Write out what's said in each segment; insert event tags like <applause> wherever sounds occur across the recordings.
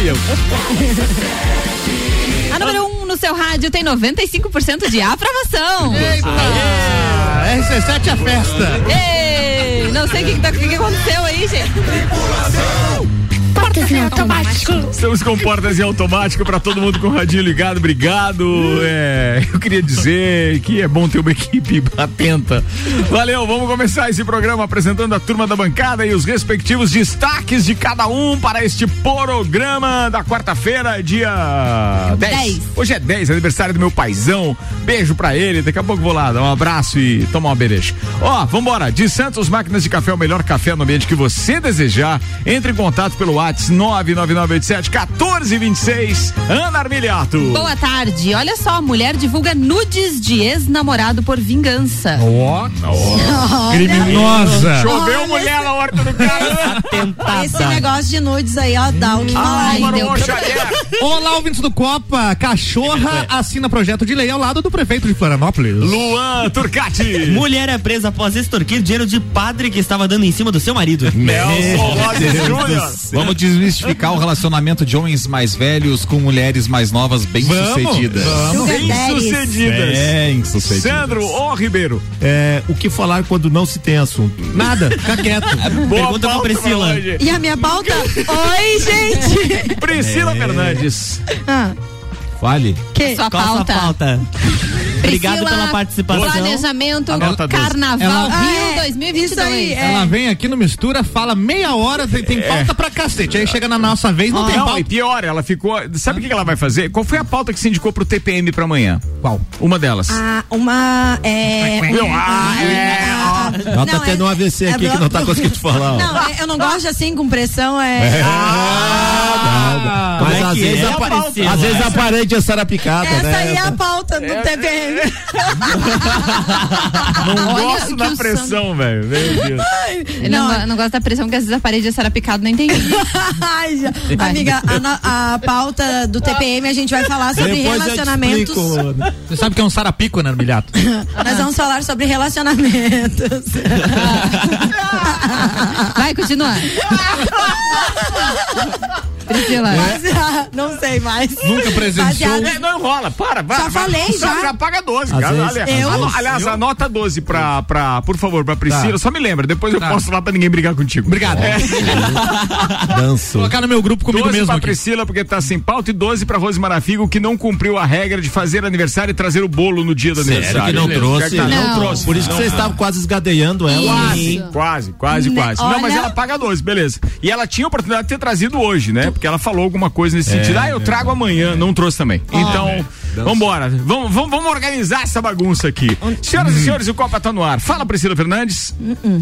fui eu. <laughs> A número 1 um no seu rádio tem 95% de aprovação. Ah, RC7 é a festa. Ei, não sei o que, que, tá- que que aconteceu aí, gente. Portas em automático. Estamos com portas em automático para todo mundo com o radinho ligado. Obrigado. É, eu queria dizer que é bom ter uma equipe atenta. Valeu, vamos começar esse programa apresentando a turma da bancada e os respectivos destaques de cada um para este programa da quarta-feira, dia 10. Dez. Hoje é 10, aniversário do meu paizão. Beijo pra ele. Daqui a pouco vou lá dar um abraço e tomar uma bereja. Ó, vambora. De Santos Máquinas de Café, o melhor café no ambiente que você desejar. Entre em contato pelo WhatsApp 99987 1426. Ana Armiliato. Boa tarde. Olha só, mulher divulga nudes de ex-namorado por vingança. Ó, criminosa. Choveu mulher na horta do cara. <laughs> Esse negócio de nudes aí, ó, dá o que falar. Álvaro deu Xavier. Olá, ouvintes do Copa. Cachorra assina projeto de lei ao lado do prefeito de Florianópolis. Luan Turcati. Mulher é presa após extorquir dinheiro de padre que estava dando em cima do seu marido. Nelson Rossi Júnior. Vamos desmistificar o relacionamento de homens mais velhos com mulheres mais novas bem-sucedidas. Sugar Bem daddies. sucedidas. Bem-sucedidas. Sandro O Ribeiro. É, o que falar quando não se tem assunto? Nada, fica quieto. <laughs> Boa Pergunta pra Priscila. hoje. E a minha pauta? Oi, gente. Priscila Fernandes. Ah, Fale. que? Sua Qual a sua pauta. pauta? Obrigado Priscila, pela participação. Planejamento Anota doze. Carnaval Ela- Rio Ah, é. 2022. Isso aí, é. Ela vem aqui no Mistura, fala meia hora, tem, tem pauta pra cacete. Aí chega na nossa vez, não tem Não, e pauta. pior, ela ficou. Sabe o que que ela vai fazer? Qual foi a pauta que se indicou pro TPM pra amanhã? Qual? Uma delas. Ah, uma. É. Viu? Ah, é, ah, Ela tá não, tendo é- um AVC aqui é que não tá conseguindo falar. ó. Não, é- eu não gosto assim com pressão, é. Ah, Mas Como é às vezes, é, apa- Priscila? às vezes aparente é sarapicada, Essa né? aí é a pauta do TPM. <laughs> não gosto da pressão, velho. Meu Deus. Não, Não. go- não gosta da pressão, porque às vezes a parede é sarapicado, não entendi. <laughs> Ai, já. Amiga, a, a pauta do TPM a gente vai falar sobre Depois relacionamentos. Você sabe que é um sarapico, né, Milhato? <laughs> Nós vamos falar sobre relacionamentos. Vai, continua. <laughs> Priscila. <laughs> Não sei mais. Nunca presenciou. É, não enrola, para, vai. Já falei, já. Já paga 12, Às cara. vezes- Aliás, Eu- aliás, anota 12 pra, pra, por favor, pra Priscila. Tá. Só me lembra, depois eu Tá. posto lá pra ninguém brigar contigo. Obrigado. <laughs> Danço. Colocar no meu grupo comigo 12 mesmo pra aqui. Priscila, porque tá sem pauta, e 12 pra Rose Marafigo, que não cumpriu a regra de fazer aniversário e trazer o bolo no dia do Sério aniversário. que não Beleza. trouxe? Tá, Não. não trouxe. Por isso que vocês estavam quase esgadeando ela. Isso. Quase, quase, Né, quase. Não, mas ela paga 12, beleza. E ela tinha a oportunidade de ter trazido hoje, né? Porque ela falou alguma coisa nesse sentido. Ah, eu trago amanhã, não trouxe também. Então, vambora. Vamos, vamos, vamos organizar essa bagunça aqui. Senhoras e senhores, o Copa tá no ar. Fala, Priscila Fernandes.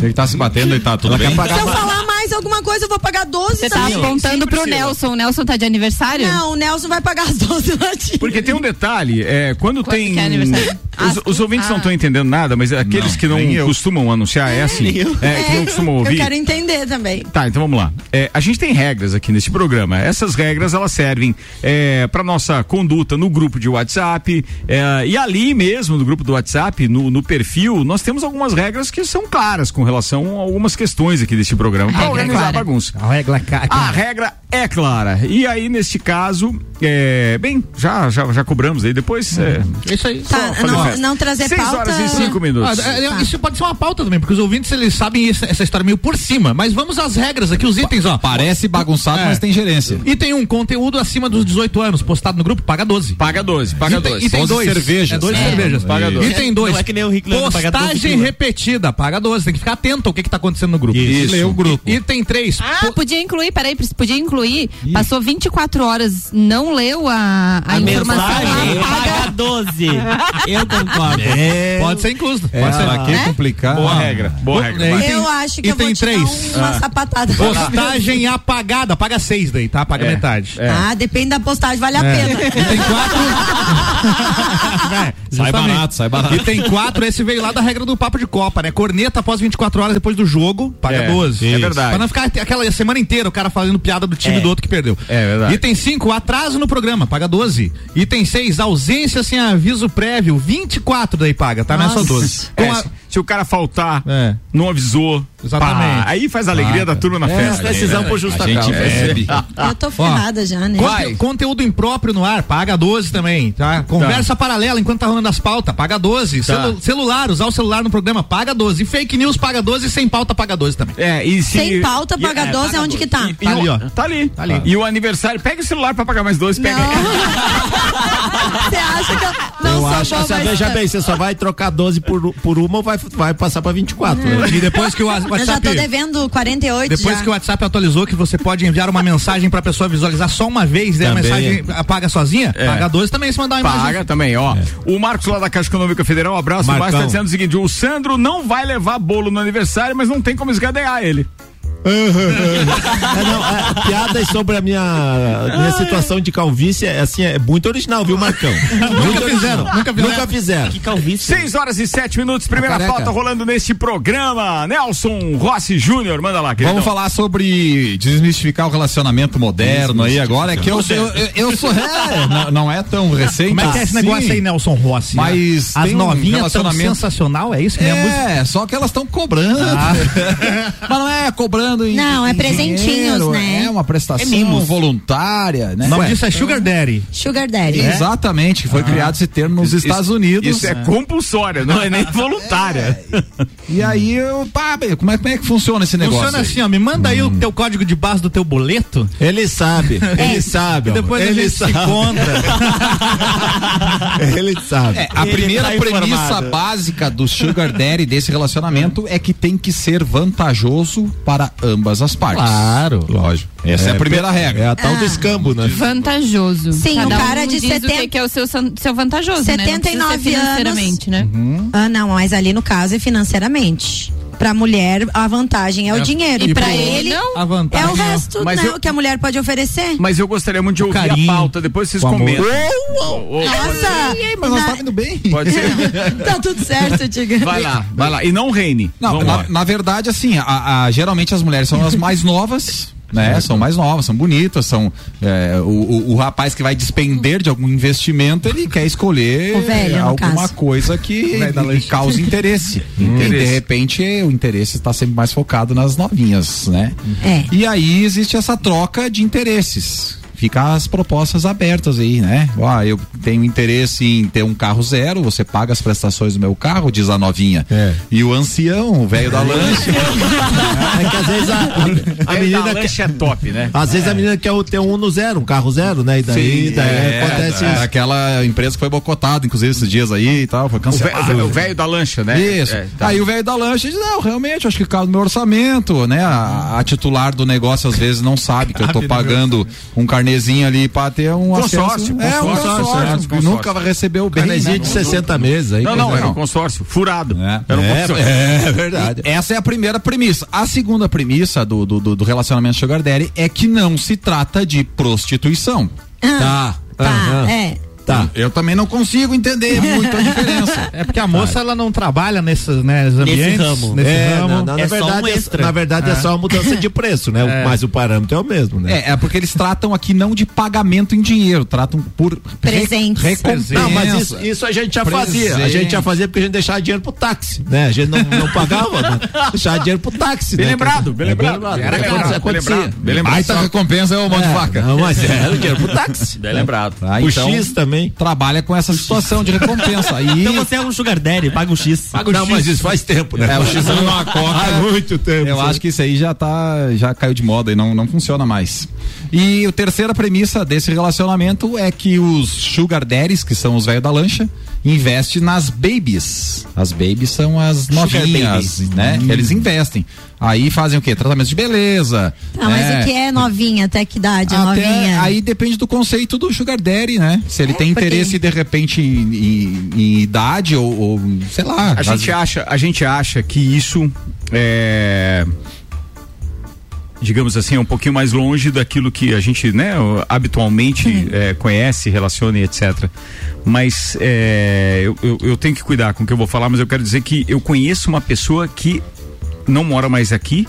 Ele tá se batendo e tá tudo bem? Se eu falar mais alguma coisa, eu vou pagar 12 Você tá também. apontando pro Priscila. Nelson. O Nelson tá de aniversário? Não, o Nelson vai pagar as 12 latinhas. Porque tem um detalhe, é, quando, Quando tem. que é aniversário? Os, Ah, os ouvintes ah. não estão entendendo nada, mas aqueles que não eu. costumam anunciar é assim. É, que não costumam Eu ouvir. quero entender também. Tá, então vamos lá. É, a gente tem regras aqui nesse programa. Essas regras elas servem é, para nossa conduta no grupo de WhatsApp é, e ali mesmo no grupo do WhatsApp, no, no perfil, nós temos algumas regras que são claras com relação a algumas questões aqui desse programa para é organizar a clara. bagunça. A regra é A regra é clara. E aí, neste caso, é, bem, já, já, já cobramos aí. Depois. É, Isso aí. Tá, não, não trazer Seis pauta. horas e cinco minutos. Ah, é, é, Isso pode ser uma pauta também, porque os ouvintes eles sabem essa, essa história meio por cima. Mas vamos às regras aqui, os itens, ó. Parece bagunçado, É. mas tem gerência. E tem um conteúdo acima dos 18 anos, postado no grupo, paga 12. Paga 12, paga e tem, 12. e tem 12 dois. cervejas. É, dois É. cervejas. Paga 12. E tem dois. Não é que nem o Rick Leandro paga 12 Postagem repetida, paga 12. Tem que ficar atento ao que, que tá acontecendo no grupo. Isso. Lê o grupo. E, e tem três. Ah, po- podia incluir, peraí, podia incluir. Passou 24 horas, não leu a, a, A informação. mensagem apaga. paga 12. <laughs> Eu concordo. Pode ser incluso. Pode ser. Pra que É? complicar? Boa regra, boa regra. É, tem- Eu acho que e eu tem te três. uma sapatada. Postagem <laughs> apagada, paga seis daí, tá? Paga É. metade. É. Ah, depende da postagem, vale a É. pena. E tem quatro. <laughs> É, <laughs> Sai barato, sai barato. E tem quatro, esse veio lá da regra do papo de Copa, né? Corneta após 24 horas depois do jogo, paga É, 12. é verdade. Pra não ficar aquela semana inteira o cara fazendo piada do time É. do outro que perdeu. É verdade. Item 5, atraso no programa, paga 12. Item 6, ausência sem aviso prévio, 24 daí paga, tá? Não é só Nossa. 12. É, Com a- se, o cara faltar, É. não avisou, Exatamente. Pá, aí faz a alegria da turma na É, festa. decisão por justa A gente causa. bebe. Eu tô ferrada já, né? Conte- Conteúdo impróprio no ar, paga 12 também, tá? Conversa paralela enquanto tá rolando as pautas, paga 12. Celu- celular, usar o celular no programa, paga 12. E fake news, paga 12 e sem pauta, paga 12 também. É, e se, Sem pauta, e- paga é, 12, paga onde que tá? E- Tá ali, ó. Tá ali. Tá ali. E o aniversário, pega o celular pra pagar mais dois, pega aí. <laughs> Você acha que eu não Eu sou acho que boa, você, mas- veja bem, você só vai trocar 12 por, por uma ou vai, vai passar pra 24, né? E depois que o <laughs> Eu já WhatsApp. tô devendo 48 Depois já. que o WhatsApp atualizou que você pode enviar uma mensagem pra pessoa visualizar só uma vez, daí a mensagem apaga sozinha, paga 12 também se mandar uma imagem. Paga também, ó. O Marcos lá da Caixa Econômica Federal, um abraço. O Marcos Marcão. tá dizendo o seguinte: o Sandro não vai levar bolo no aniversário, mas não tem como esgadear ele. É, não, é, piadas sobre a minha, minha situação de calvície é assim, é muito original, viu, Marcão? <laughs> Muito fizeram, nunca fizeram. Nunca fizeram. Que calvície. 6 horas e 7 minutos, primeira pauta rolando neste programa. Nelson Rossi Júnior, manda lá, querido. Vamos falar sobre desmistificar o relacionamento moderno aí agora. É que eu, eu, eu, eu sou. É, não, não é tão recente. Como é que é esse assim, negócio aí, Nelson Rossi? Mas as tem um novinhas tão relacionamento- sensacional, é isso que é? É, só que elas estão cobrando. <laughs> Mas não é cobrando em. Não, é em presentinhos, dinheiro, né? É uma prestação É mimos. voluntária, né? O nome Ué, disso é Sugar Daddy. Sugar Daddy. Exatamente, que foi criado esse termo nos Estados Unidos. Isso é compulsória, não é nem <laughs> voluntária. E aí, eu, pá, como é, como é que funciona esse negócio? Funciona aí? assim, ó, me manda aí o teu código de base do teu boleto Ele sabe, <laughs> ele sabe. depois a ele se sabe. encontra. <laughs> ele sabe. É, a Ele primeira tá premissa informado. básica do Sugar Daddy desse relacionamento é que tem que ser vantajoso para ambas as partes. Claro. Lógico. Essa é, a primeira regra. É a tal do escambo, né? Vantajoso. Sim, Cada o cara um de diz o 70 que que é o seu, seu vantajoso, né? Não 79 financeiramente, né? Ah, não, mas ali no caso é financeiramente. Pra mulher, a vantagem é o dinheiro. E E pra ele, homem, A é vantagem o resto, Mas né? eu- O que a mulher pode oferecer. Mas eu gostaria muito de ouvir carinho, a pauta, depois vocês o amor. comentam. Nossa! Mas nós na- tá indo bem. Pode ser? <laughs> Tá tudo certo, Diga. Vai lá, vai lá. E não reine. Não, na, na verdade, assim, a- a- geralmente as mulheres são as mais novas. Né? São mais novas, são bonitas, são é, o, o- o rapaz que vai despender de algum investimento, ele quer escolher velho, alguma coisa que, velho da que lanche. cause interesse. E de Interesse. repente o interesse está sempre mais focado nas novinhas, né? É. E aí existe essa troca de interesses. Fica as propostas abertas aí, né? Ó, eu tenho interesse em ter um carro zero, você paga as prestações do meu carro, diz a novinha. É. E o ancião, o velho da lanche, É que às vezes a, <laughs> a, a menina da quer, lanche é top, né? às vezes a menina quer o- ter um no zero, um carro zero, né? E daí, Sim, daí É, acontece é, isso. aquela empresa que foi boicotada, inclusive, esses dias aí e tal, foi O ve- cancelada. o velho da lancha, né? Isso. É, tá. Aí o velho da lancha diz, não, realmente, acho que cabe no meu orçamento, né? A, a titular do negócio às vezes não sabe que eu tô no pagando um carnezinho ali pra ter um Consórcio, acesso. É, um consórcio, consórcio, é, consórcio. nunca vai receber o bem, Canezinho né? de 60 meses aí. Não, não, era um consórcio. Furado. É. Era um É, consórcio. é verdade. Essa é a primeira premissa. A segunda premissa do, do, do- do relacionamento Sugar Daddy é que não se trata de prostituição. Tá. Tá, aham. é. Tá. Eu também não consigo entender muito a diferença. <laughs> É porque a moça ela não trabalha nesses, né, nesses ambientes, ramo. nesse É, ramo. na, na É só verdade, um é- extra. na verdade é. só uma mudança de preço, né? <laughs> O- Mas o parâmetro é o mesmo, né? É, é porque eles tratam aqui não de pagamento em dinheiro, tratam por Presentes. re- recompensa. Não, mas isso, isso a gente já fazia. A gente já fazia porque a gente deixava dinheiro pro táxi, né? A gente não, não pagava, né? deixava dinheiro pro táxi, Bem né? lembrado, bem É lembrado. Era Bem claro, lembrado, acontecia. bem lembrado, lembrado. Baita recompensa é o mão de vaca. Não, mas era dinheiro pro táxi. Bem lembrado. Tá, o X também. Trabalha com essa situação de recompensa. Aí, <laughs> Então você é um sugar daddy, paga o X. não, mas isso faz tempo, né? É, o X numa coca. Há muito tempo. eu acho que isso aí já tá, já caiu de moda e não, não funciona mais. E a terceira premissa desse relacionamento é que os sugar daddies, que são os velhos da lancha, investem nas babies. As babies são as novinhas, né? Eles investem. Aí fazem o quê? Tratamento de beleza. Ah, mas né? o que é novinha? Até que idade? é Até novinha? aí depende do conceito do sugar daddy, né? Se ele tem porque- interesse de repente em, em- em idade ou, ou, sei lá. A gente acha, a gente acha que isso é digamos assim, é um pouquinho mais longe daquilo que a gente, né, habitualmente é, conhece, relaciona e etc. Mas é, eu, eu, eu tenho que cuidar com o que eu vou falar, mas eu quero dizer que eu conheço uma pessoa que não mora mais aqui,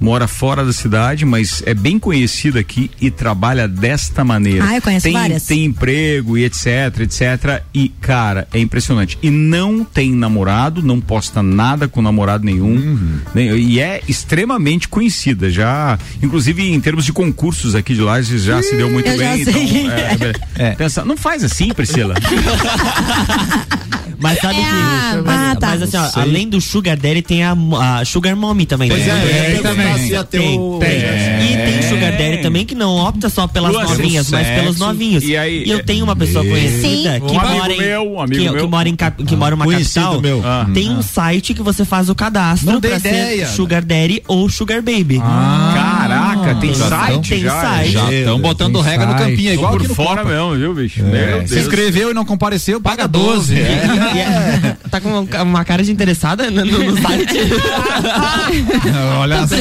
mora fora da cidade, mas é bem conhecida aqui e trabalha desta maneira. Ah, eu conheço tem, várias. Tem emprego e etc, etc. E, cara, é impressionante. E não tem namorado, não posta nada com namorado nenhum. Uhum. nem- e é extremamente conhecida. Já, inclusive em termos de concursos aqui de Lages, já se deu muito eu já bem. então, é, <laughs> é, pensa, não faz assim, Priscila. <laughs> Mas sabe É que. a- mas, Ah, tá. mas assim, ó, além do Sugar Daddy, tem a, a Sugar Mommy também. Pois né? é, tem também. Ia ter Tem, o- tem. É. E tem Sugar Daddy também que não opta só pelas Lua, novinhas, mas sexo, pelos novinhos. e aí- eu tenho uma pessoa conhecida Sim. que Um mora em meu, um amigo que, meu. que mora em cap- que mora em uma capital. meu. Ah. Tem um site que você faz o cadastro Não pra ideia. ser Sugar Daddy ou Sugar Baby. Tem já site tem já. site. Já estão botando tem regra no campinho, é igual por aqui no fora Copa. mesmo, viu, bicho? É, se inscreveu e não compareceu, paga 12. E é- tá com uma- cara de interessada no, no- no site. <laughs> Olha só.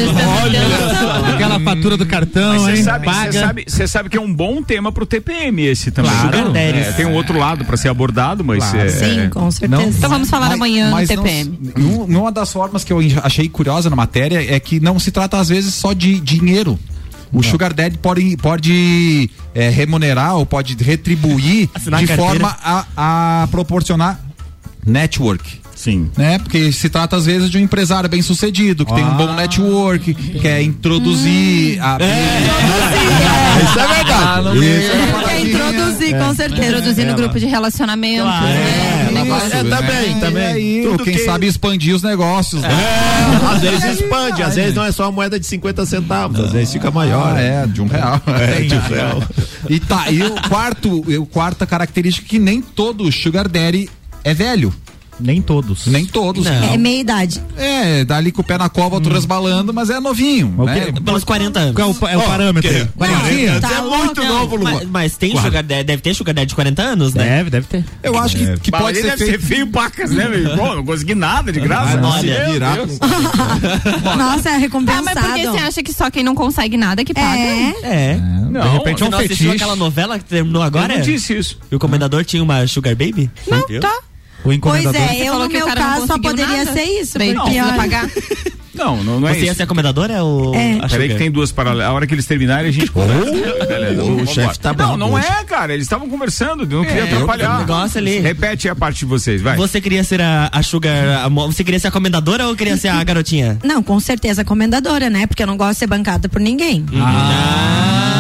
Olha Aquela fatura do cartão, Mas você hein? sabe, você sabe, você sabe que é um bom tema pro TPM esse também. Claro. É. tem um outro lado pra ser abordado, mas Claro. é, Sim, com certeza. Então vamos falar amanhã no mas não- TPM. num- Uma das formas que eu achei curiosa na matéria é que não se trata às vezes só de dinheiro. O Sugar Daddy pode, pode é, remunerar ou pode retribuir <laughs> Assinar de a forma a, a proporcionar network. sim. Né? Porque se trata às vezes de um empresário bem sucedido, que tem um bom network, que quer introduzir a. <laughs> Isso é verdade. Isso é Quer introduzir, com certeza. Introduzir no grupo de relacionamento. Claro. né? Vai- é, também, E também. aí, Tudo quem que- sabe expandir os negócios. né? É, às vezes <laughs> expande, às vezes não é só a moeda de 50 centavos, às vezes fica maior. Ah, é, de um real. <laughs> É, de um real. E tá, e o quarto, o quarta característica é que nem todo sugar daddy é velho. Nem todos. Nem todos. Não. É meia idade. É, dali com o pé na cova, outro resbalando, mas é novinho. O né? quê? Pelos 40 anos. Qual é o, é o parâmetro? que- Quarentinha? Tá é muito novo, Luma. Mas, mas tem Sugar Daddy, deve ter Sugar Daddy de 40 anos, né? Deve, deve ter. Eu acho que, que Mas pode ser deve feito. ser feio pacas, né, meu? Pô, não consegui nada de graça. Olha, virar com- <laughs> Nossa, é Ah, recompensado. mas por que você acha que só quem não consegue nada que paga? É. É. Não, de repente é Você um não assistiu fetiche. aquela novela que terminou agora? Eu não disse isso. E o comendador tinha uma Sugar Baby? Não, tá. O Pois encomendador. é, Você eu falou no que o meu não caso só poderia nada? ser isso. Daí porque, olha, pagar. Não, não, não é Você ia isso. ser a comendadora ou É. a Peraí que Sugar? tem duas paralelas. A hora que eles terminarem, a gente conversa. Beleza, o chefe tá Não, bravo não hoje. é, cara. Eles estavam conversando, eu não queria É, atrapalhar. o negócio ali. Repete a parte de vocês, vai. Você queria ser a, a Sugar. a você queria ser a comendadora ou queria ser a garotinha? Não, com certeza comendadora, né? Porque eu não gosto de ser bancada por ninguém. Ah,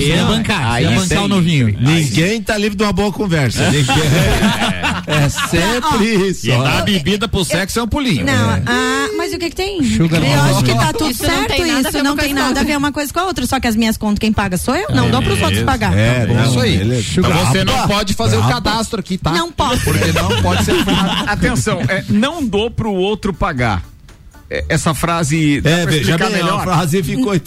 você ia bancar. Ia Aí bancar o novinho. Ninguém tá livre de uma boa conversa. Ninguém- <laughs> É sempre isso. E dar bebida pro sexo é um pulinho. Não, ah, mas o que que tem? Sugar eu acho que tá tudo Isso não certo tem nada a isso, ver não tem nada a ver uma coisa com a outra, só que as minhas contas quem paga sou eu, não dou pros outros pagar. É, não, Isso aí. Mas você não pode fazer o cadastro aqui, tá? Não posso. Porque não pode ser. <laughs> Atenção, é, não dou pro outro pagar. É, essa frase. É, veja bem, a melhor? frase ficou. <laughs>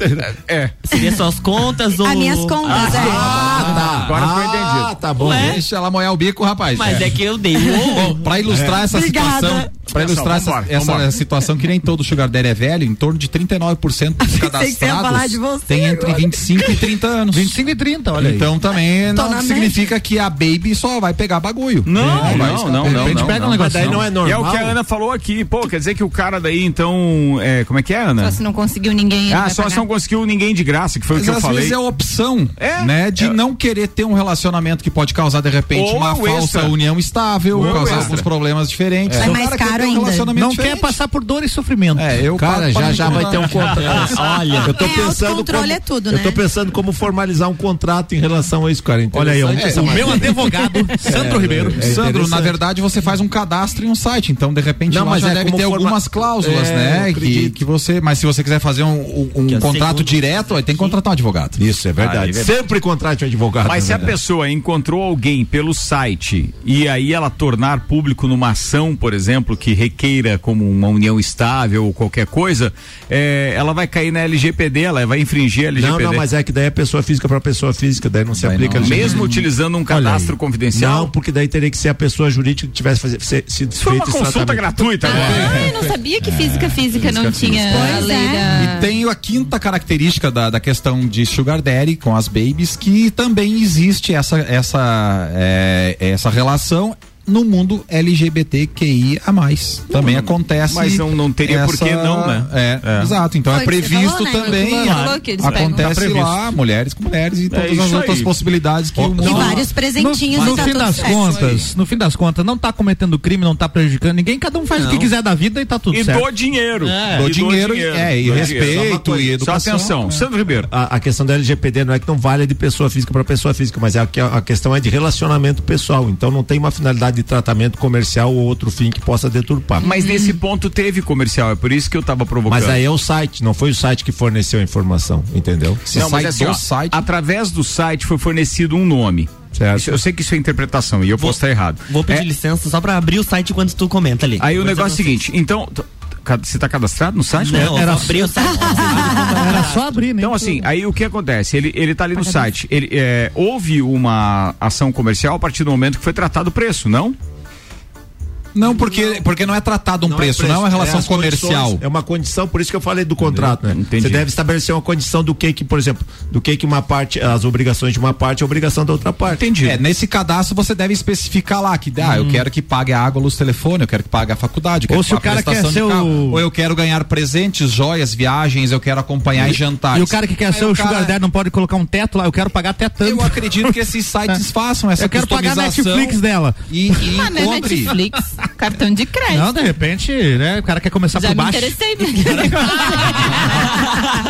É. Seria suas contas ou. As minhas contas, é. Ah, tá. Agora ficou ah, entendido. tá bom. Ué? Deixa ela molhar o bico, rapaz. Mas é, que eu dei. Bom, pra ilustrar essa Obrigada. situação, pra ilustrar essa, vambora, essa vambora. situação que nem todo sugar daddy é velho, em torno de 39% dos <laughs> cadastrados você tem entre agora. 25 e 30 anos. 25 e 30, olha aí. Então também Tô não significa que a baby só vai pegar bagulho. Não, É, não, não, não, repente não, pega não. um negócio. daí não é E é normal. o que a Ana falou aqui. Pô, quer dizer que o cara daí, então. É, como é que é, Ana? Só se não conseguiu ninguém. Ah, só se pagar. não conseguiu ninguém de graça, que foi Mas o que eu às falei. vezes é a opção, É. né, de É. não querer ter um relacionamento que pode causar de repente Ou uma falsa extra. união estável, Ou causar extra. alguns problemas diferentes. É O mais caro um ainda. relacionamento Não diferente. quer passar por dor e sofrimento. É, eu Cara, já já vai ter um contrato. <laughs> Olha. Eu tô É, pensando autocontrole como, é tudo, Eu né? tô pensando como formalizar um contrato em relação a isso, cara. Olha aí, essa o meu advogado, <laughs> Sandro Ribeiro. é Sandro, na verdade você faz um cadastro em um site, então de repente Não, lá mas já é deve ter algumas cláusulas, É, né? eu Que, que você, mas se você quiser fazer um, um- um é contrato direto, aí tem que contratar um advogado. Isso, é verdade. É verdade. Sempre contrate um advogado. Mas na se a pessoa encontrou alguém pelo site e aí ela tornar público numa ação, por exemplo, que requeira como uma união estável ou qualquer coisa, é, ela vai cair na LGPD, ela vai infringir a Não, LGPD. não, mas é que daí é pessoa física para pessoa física, daí não se Vai aplica não. Mesmo utilizando um cadastro confidencial. Não, porque daí teria que ser a pessoa jurídica que tivesse fazer, se- sido Isso foi uma consulta tratamento. gratuita agora. Ah, eu não sabia que física física não tinha a Pois lei é. da. E tem a quinta característica da, da questão de sugar daddy com as babies, que também existe essa, essa, é, essa relação no mundo LGBTQIA+. Também acontece. mas não- não teria por que não, né? É, É. exato. Então Foi é que você previsto falou, né? também. Pegam. acontece Tá lá, mulheres com mulheres e todas isso as outras aí. possibilidades que o E mundo. vários presentinhos No, e no tá fim das certo. contas, no fim das contas, não tá cometendo crime, não tá prejudicando ninguém, cada um faz o que quiser da vida e tá tudo E certo. do dinheiro. Do E dinheiro, é, e respeito dinheiro. e educação. Só atenção, Sandro Ribeiro. A, a questão da LGPD não é que não vale de pessoa física para pessoa física, mas é a questão é de relacionamento pessoal. Então não tem uma finalidade de tratamento comercial ou outro fim que possa deturpar. Mas nesse ponto teve comercial, é por isso que eu tava provocando. Mas aí é o site, não foi o site que forneceu a informação, entendeu? Se não, mas sai assim, ó, site. através do site foi fornecido um nome. Certo. Isso- eu sei que isso é interpretação e eu posso estar errado. Vou pedir É, licença só pra abrir o site enquanto tu comenta ali. Aí o Vou negócio é o seguinte, então, você tá cadastrado no site? Não, Era vou abrir o site. <laughs> Era só abrir, né? Então, assim, aí o que acontece? Ele, ele tá ali no site. Ele, é, houve uma ação comercial a partir do momento que foi tratado o preço, não? Não, porque, porque não é tratado um preço, não é uma relação as comercial. condições, É uma condição, por isso que eu falei do contrato, né? Entendi. Você deve estabelecer uma condição do que que, por exemplo, do que que uma parte, as obrigações de uma parte é a obrigação da outra parte. Entendi. É, nesse cadastro você deve especificar lá que ah, eu quero que pague a água, luz, telefone, eu quero que pague a faculdade, eu quero Ou que se o cara quer ser o- ou eu quero ganhar presentes, joias, viagens, eu quero acompanhar em jantares. E o cara que quer Aí ser o cara- Sugar Daddy não pode colocar um teto lá, eu quero pagar até tanto. Eu acredito que esses sites <laughs> façam essa Eu quero pagar a Netflix dela. E, e Ah, não é encontre. Netflix, cartão de crédito. Não, de repente, né? O cara quer começar Já por me baixo. interessei. <laughs>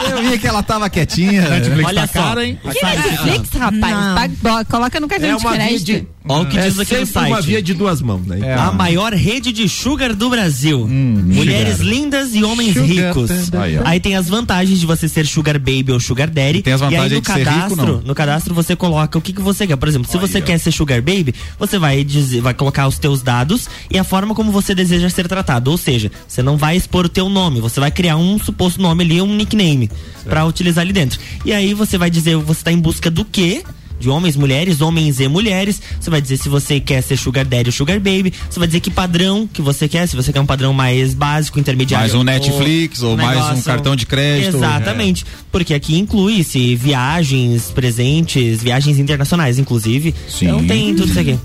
Eu vi que ela tava quietinha. Netflix Olha tá só. caro, hein? Que Netflix, rapaz? Não. Paga- bo- coloca no cartão É de crédito. de, Olha o que é diz aqui no sempre uma site. via de duas mãos, né? É. A maior rede de sugar do Brasil. Mulheres lindas e homens Sugar ricos. Aí. Aí tem as vantagens de você ser sugar baby ou sugar daddy. Tem as e aí vantagens no de ser rico, cadastro, não? no cadastro você coloca o que, que você quer. Por exemplo, se você quer ser sugar baby, você vai dizer, vai colocar os teus dados e a forma como você deseja ser tratado. Ou seja, você não vai expor o teu nome, você vai criar um suposto nome ali, um nickname pra utilizar ali dentro. E aí você vai dizer, você tá em busca do quê? de homens, mulheres, homens e mulheres. Você vai dizer se você quer ser sugar daddy ou sugar baby. Você vai dizer que padrão que você quer, se você quer um padrão mais básico, intermediário. Mais um Netflix ou mais um cartão de crédito. Exatamente. Porque aqui inclui-se viagens, presentes, viagens internacionais, inclusive. Sim. Então tem tudo isso aqui.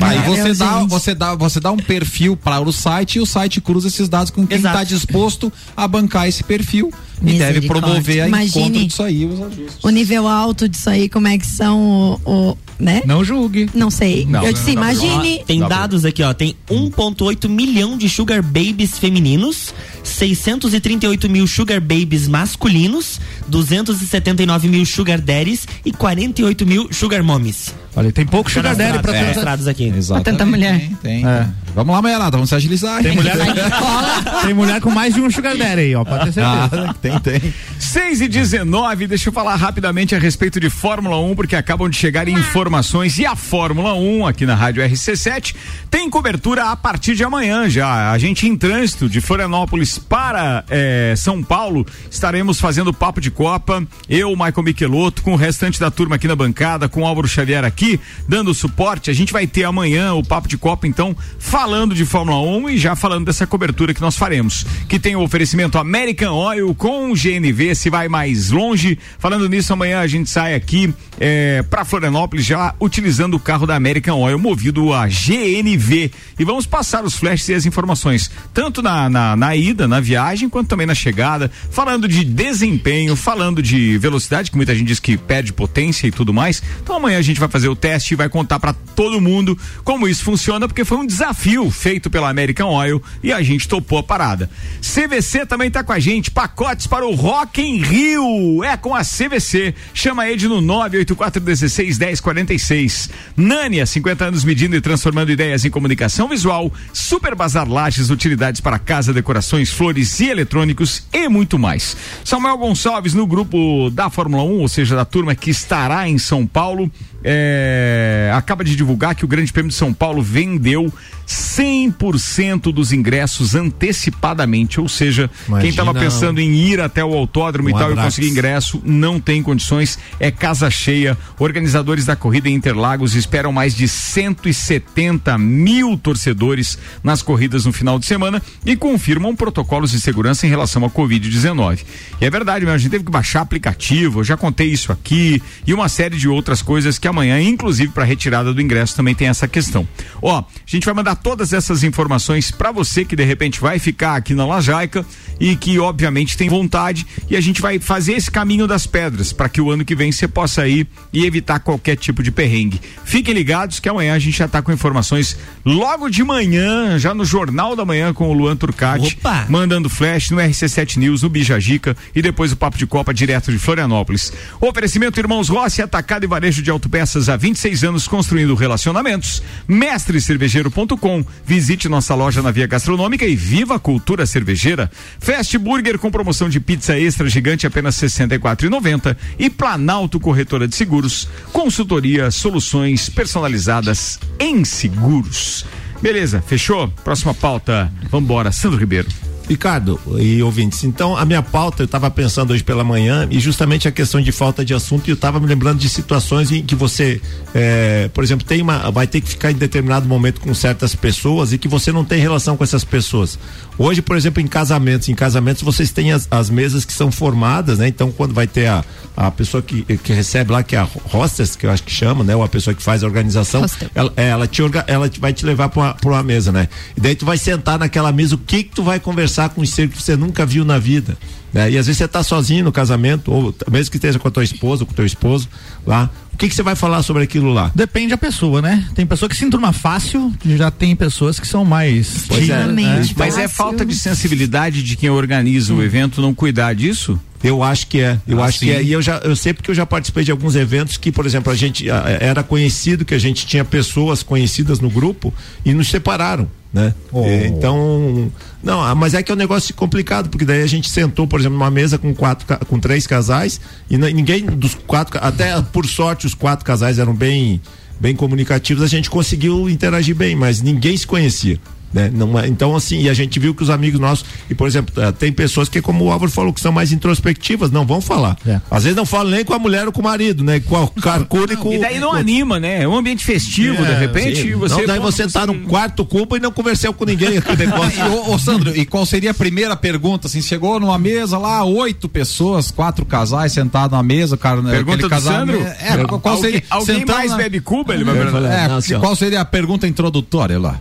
Aí você dá, gente. você, dá, você dá um perfil para o site e o site cruza esses dados com quem está disposto a bancar esse perfil e deve promover a Imagine. encontro disso aí. Os ajustes. O nível alto disso aí, como é que são o. o- né? Não julgue. Não sei. Não, eu disse, não, não, imagine. Tem dados aqui, ó. Tem 1,8 milhão de sugar babies femininos, 638 mil sugar babies masculinos, 279 mil sugar daddies e 48 mil sugar mommies. Olha, tem pouco Sugar Daddy pra Cadastrados, tanta... cadastrados aqui. Exatamente. tanta mulher. Tem, tem. É. Vamos lá, Maianada, vamos se agilizar. Tem mulher, <laughs> tem mulher com mais de um Sugar Daddy aí, ó. Pode ter certeza. Ah, tem, tem. 6 e 19, deixa eu falar rapidamente a respeito de Fórmula 1, porque acabam de chegar informações e a Fórmula 1 aqui na Rádio RC7 tem cobertura a partir de amanhã já. A gente em trânsito de Florianópolis para eh, São Paulo estaremos fazendo papo de Copa. Eu, Michael Michelotto, com o restante da turma aqui na bancada, com o Álvaro Xavier aqui, dando suporte. A gente vai ter amanhã o papo de Copa, então, falando de Fórmula 1 e já falando dessa cobertura que nós faremos. Que tem o oferecimento American Oil com GNV, se vai mais longe. Falando nisso, amanhã a gente sai aqui eh, para Florianópolis já utilizando o carro da American Oil movido a GNV. E vamos passar os flashes e as informações, tanto na, na, na ida, na viagem, quanto também na chegada. Falando de desempenho, falando de velocidade, que muita gente diz que perde potência e tudo mais. Então amanhã a gente vai fazer o teste e vai contar para todo mundo como isso funciona, porque foi um desafio feito pela American Oil e a gente topou a parada. CVC também tá com a gente, pacotes para o Rock em Rio. É com a CVC. Chama ele no 98416 1046. Nânia, 50 anos medindo e transformando ideias em comunicação visual. Super Bazar Lages, utilidades para casa, decorações, flores e eletrônicos e muito mais. Samuel Gonçalves no grupo da Fórmula 1, ou seja, da turma que estará em São Paulo, é, acaba de divulgar que o Grande Prêmio de São Paulo vendeu 100% dos ingressos antecipadamente, ou seja, quem Imagina estava pensando em ir até o autódromo e um tal e abraço. conseguir ingresso, não tem condições, é casa cheia. Organizadores da corrida em Interlagos esperam mais de 170 mil torcedores nas corridas no final de semana e confirmam protocolos de segurança em relação à Covid-19. E é verdade, mesmo, a gente teve que baixar aplicativo, eu já contei isso aqui, e uma série de outras coisas que amanhã, inclusive para retirada do ingresso, também tem essa questão. Ó, a gente vai mandar todas essas informações para você que de repente vai ficar aqui na Lajaica e que obviamente tem vontade e a gente vai fazer esse caminho das pedras para que o ano que vem você possa ir e evitar qualquer tipo de perrengue. Fiquem ligados que amanhã a gente já tá com informações logo de manhã, já no Jornal da Manhã com o Luan Turcati, Opa! mandando flash no RC7 News, no Bijagica e depois o Papo de Copa direto de Florianópolis. Oferecimento Irmãos Rossi, atacado e varejo de autopeças há 26 anos construindo relacionamentos. Mestrecervejeiro.com. Visite nossa loja na Via Gastronômica e viva a cultura cervejeira. Fast Burger com promoção de pizza extra gigante apenas R$ 64,90 e Planalto Corretora de Seguros. Consultoria, soluções personalizadas em seguros. Beleza, fechou? Próxima pauta. Vambora, Sandro Ribeiro. Ricardo e ouvintes, então a minha pauta eu estava pensando hoje pela manhã e justamente a questão de falta de assunto e eu estava me lembrando de situações em que você, eh, por exemplo, tem uma, vai ter que ficar em determinado momento com certas pessoas e que você não tem relação com essas pessoas. Hoje, por exemplo, em casamentos, em casamentos vocês têm as, as mesas que são formadas, né? Então quando vai ter a, a pessoa que, que recebe lá, que é a hostess, que eu acho que chama, né? Ou a pessoa que faz a organização, Hostel. ela, é, ela, te, orga- ela vai te levar para uma, pra uma mesa, né? E daí tu vai sentar naquela mesa, o que que tu vai conversar com um ser que você nunca viu na vida, né? E às vezes você tá sozinho no casamento, ou mesmo que esteja com a tua esposa, ou com o teu esposo lá, o que que você vai falar sobre aquilo lá? Depende da pessoa, né? Tem pessoa que se enturma fácil, já tem pessoas que são mais Pois é. né? Exatamente. Mas é falta de sensibilidade de quem organiza o evento não cuidar disso? Eu acho que é. Eu Ah, acho sim. que é. E eu já eu sei porque eu já participei de alguns eventos que, por exemplo, a gente ah, era conhecido que a gente tinha pessoas conhecidas no grupo e nos separaram, né? Oh. É, então, não, ah, mas é que é um negócio complicado, porque daí a gente sentou, por exemplo, numa mesa com quatro com três casais e ninguém dos quatro, até por sorte os quatro casais eram bem bem comunicativos, a gente conseguiu interagir bem, mas ninguém se conhecia. Né? Não, é- então, assim, e a gente viu que os amigos nossos, e por exemplo, eh, tem pessoas que, como o Álvaro falou, que são mais introspectivas, não vão falar. É. Às vezes não falam nem com a mulher ou com o marido, né? Com a carcura e com E daí não com- anima, né? É um ambiente festivo, de repente, Sim. e você. não, daí você tá no quarto culpa e não conversou com ninguém. <laughs> negócio. Ô, ô, Sandro, e qual seria a primeira pergunta? Assim, chegou numa mesa lá, oito pessoas, quatro casais sentados na mesa, cara, Pergunta aquele do casal. Sandro? É, qual- alguém seria? alguém sentado mais na- bebe Cuba? Ele vai É, Não, assim, qual seria a pergunta introdutória lá?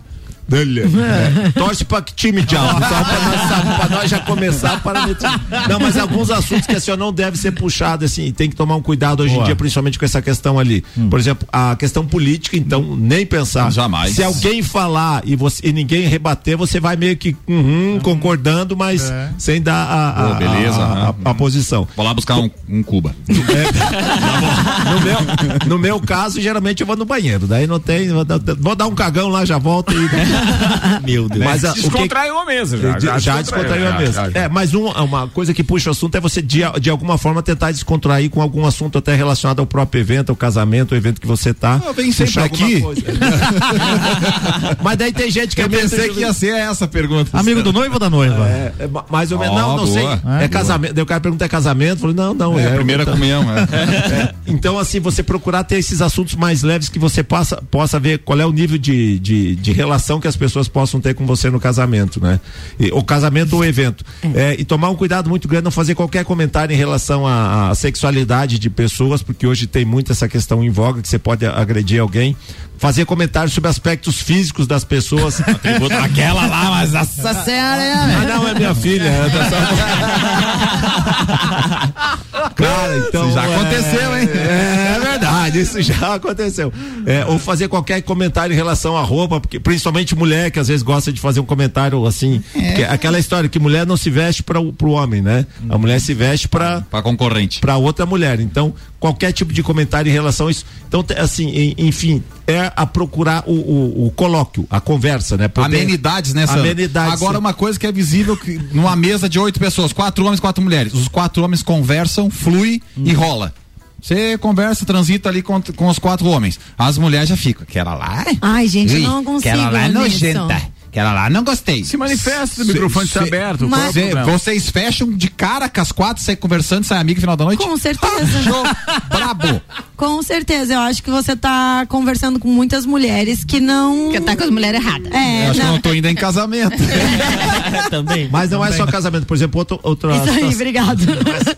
Torce pra que time, diabo. Só pra nós, pra nós já começar para Não, mas alguns assuntos que assim, não deve ser puxado, assim, tem que tomar um cuidado hoje em Boa. dia, principalmente com essa questão ali. Por exemplo, a questão política, então, nem pensar. Jamais. Se alguém falar e, você, e ninguém rebater, você vai meio que uhum, concordando, mas sem dar a, a, beleza, a, a- né? a posição. Vou lá buscar um, um Cuba. No meu, no meu caso, geralmente eu vou no banheiro. Daí não tem. Vou dar, vou dar um cagão lá, já volto e. <laughs> <laughs> Meu Deus. Mas a, o que, Descontraiu a mesa já. já, já descontraiu a mesa. já, já. É, mas um- uma coisa que puxa o assunto é você, de, de alguma forma, tentar descontrair com algum assunto até relacionado ao próprio evento, ao casamento, ao evento que você tá. Eu venho sempre aqui. coisa. <laughs> mas daí tem gente que é Eu meio- pensei que ia ser essa a pergunta. Amigo do noivo ou da noiva? É, é, ma- mais ou menos. Ó, não, não boa. sei. É, É, casamento. Daí o cara pergunta: é casamento? Eu falei: não, não. É, É, a primeira então- comunhão, é. <laughs> É, então, assim, você procurar ter esses assuntos mais leves que você possa, possa ver qual é o nível de, de, de relação que as pessoas possam ter com você no casamento, né? E, o casamento ou evento. É, e tomar um cuidado muito grande, não fazer qualquer comentário em relação à, à sexualidade de pessoas, porque hoje tem muito essa questão em voga que você pode agredir alguém. Fazer comentários sobre aspectos físicos das pessoas. <laughs> Aquela lá, mas essa senhora é. Ah, não, é minha filha. é <laughs> Cara, então. Isso já aconteceu, hein? É, é verdade, isso já aconteceu. É, ou fazer qualquer comentário em relação à roupa, porque principalmente mulher que às vezes gosta de fazer um comentário assim. porque aquela história que mulher não se veste para o homem, né? A mulher se veste para Pra concorrente. para outra mulher. Então, qualquer tipo de comentário em relação a isso. Então, assim, enfim, é a procurar o, o, o colóquio, a conversa, né? Poder- Amenidades, né? Amenidades. Agora, sim. uma coisa que é visível que numa mesa de oito pessoas, quatro homens, quatro mulheres. Os quatro homens conversam, flui Hum. e rola. Você conversa, transita ali com, com os quatro homens. As mulheres já ficam. Aquela lá. Ai, gente, Ui, não consigo. Aquela lá é nisso. Nojenta. Aquela lá não gostei. Se manifesta, o microfone está aberto. Mas- é Cê- vocês fecham de cara com as quatro, sai conversando, sai amigo no final da noite? Com certeza. Brabo. <laughs> Com certeza. Eu acho que você tá conversando com muitas mulheres que não. Que tá com as mulheres erradas. É, Eu acho que eu não. não tô indo em casamento. <laughs> Também. Mas não é só casamento, por exemplo, outra, outra, Isso aí, situação, obrigado.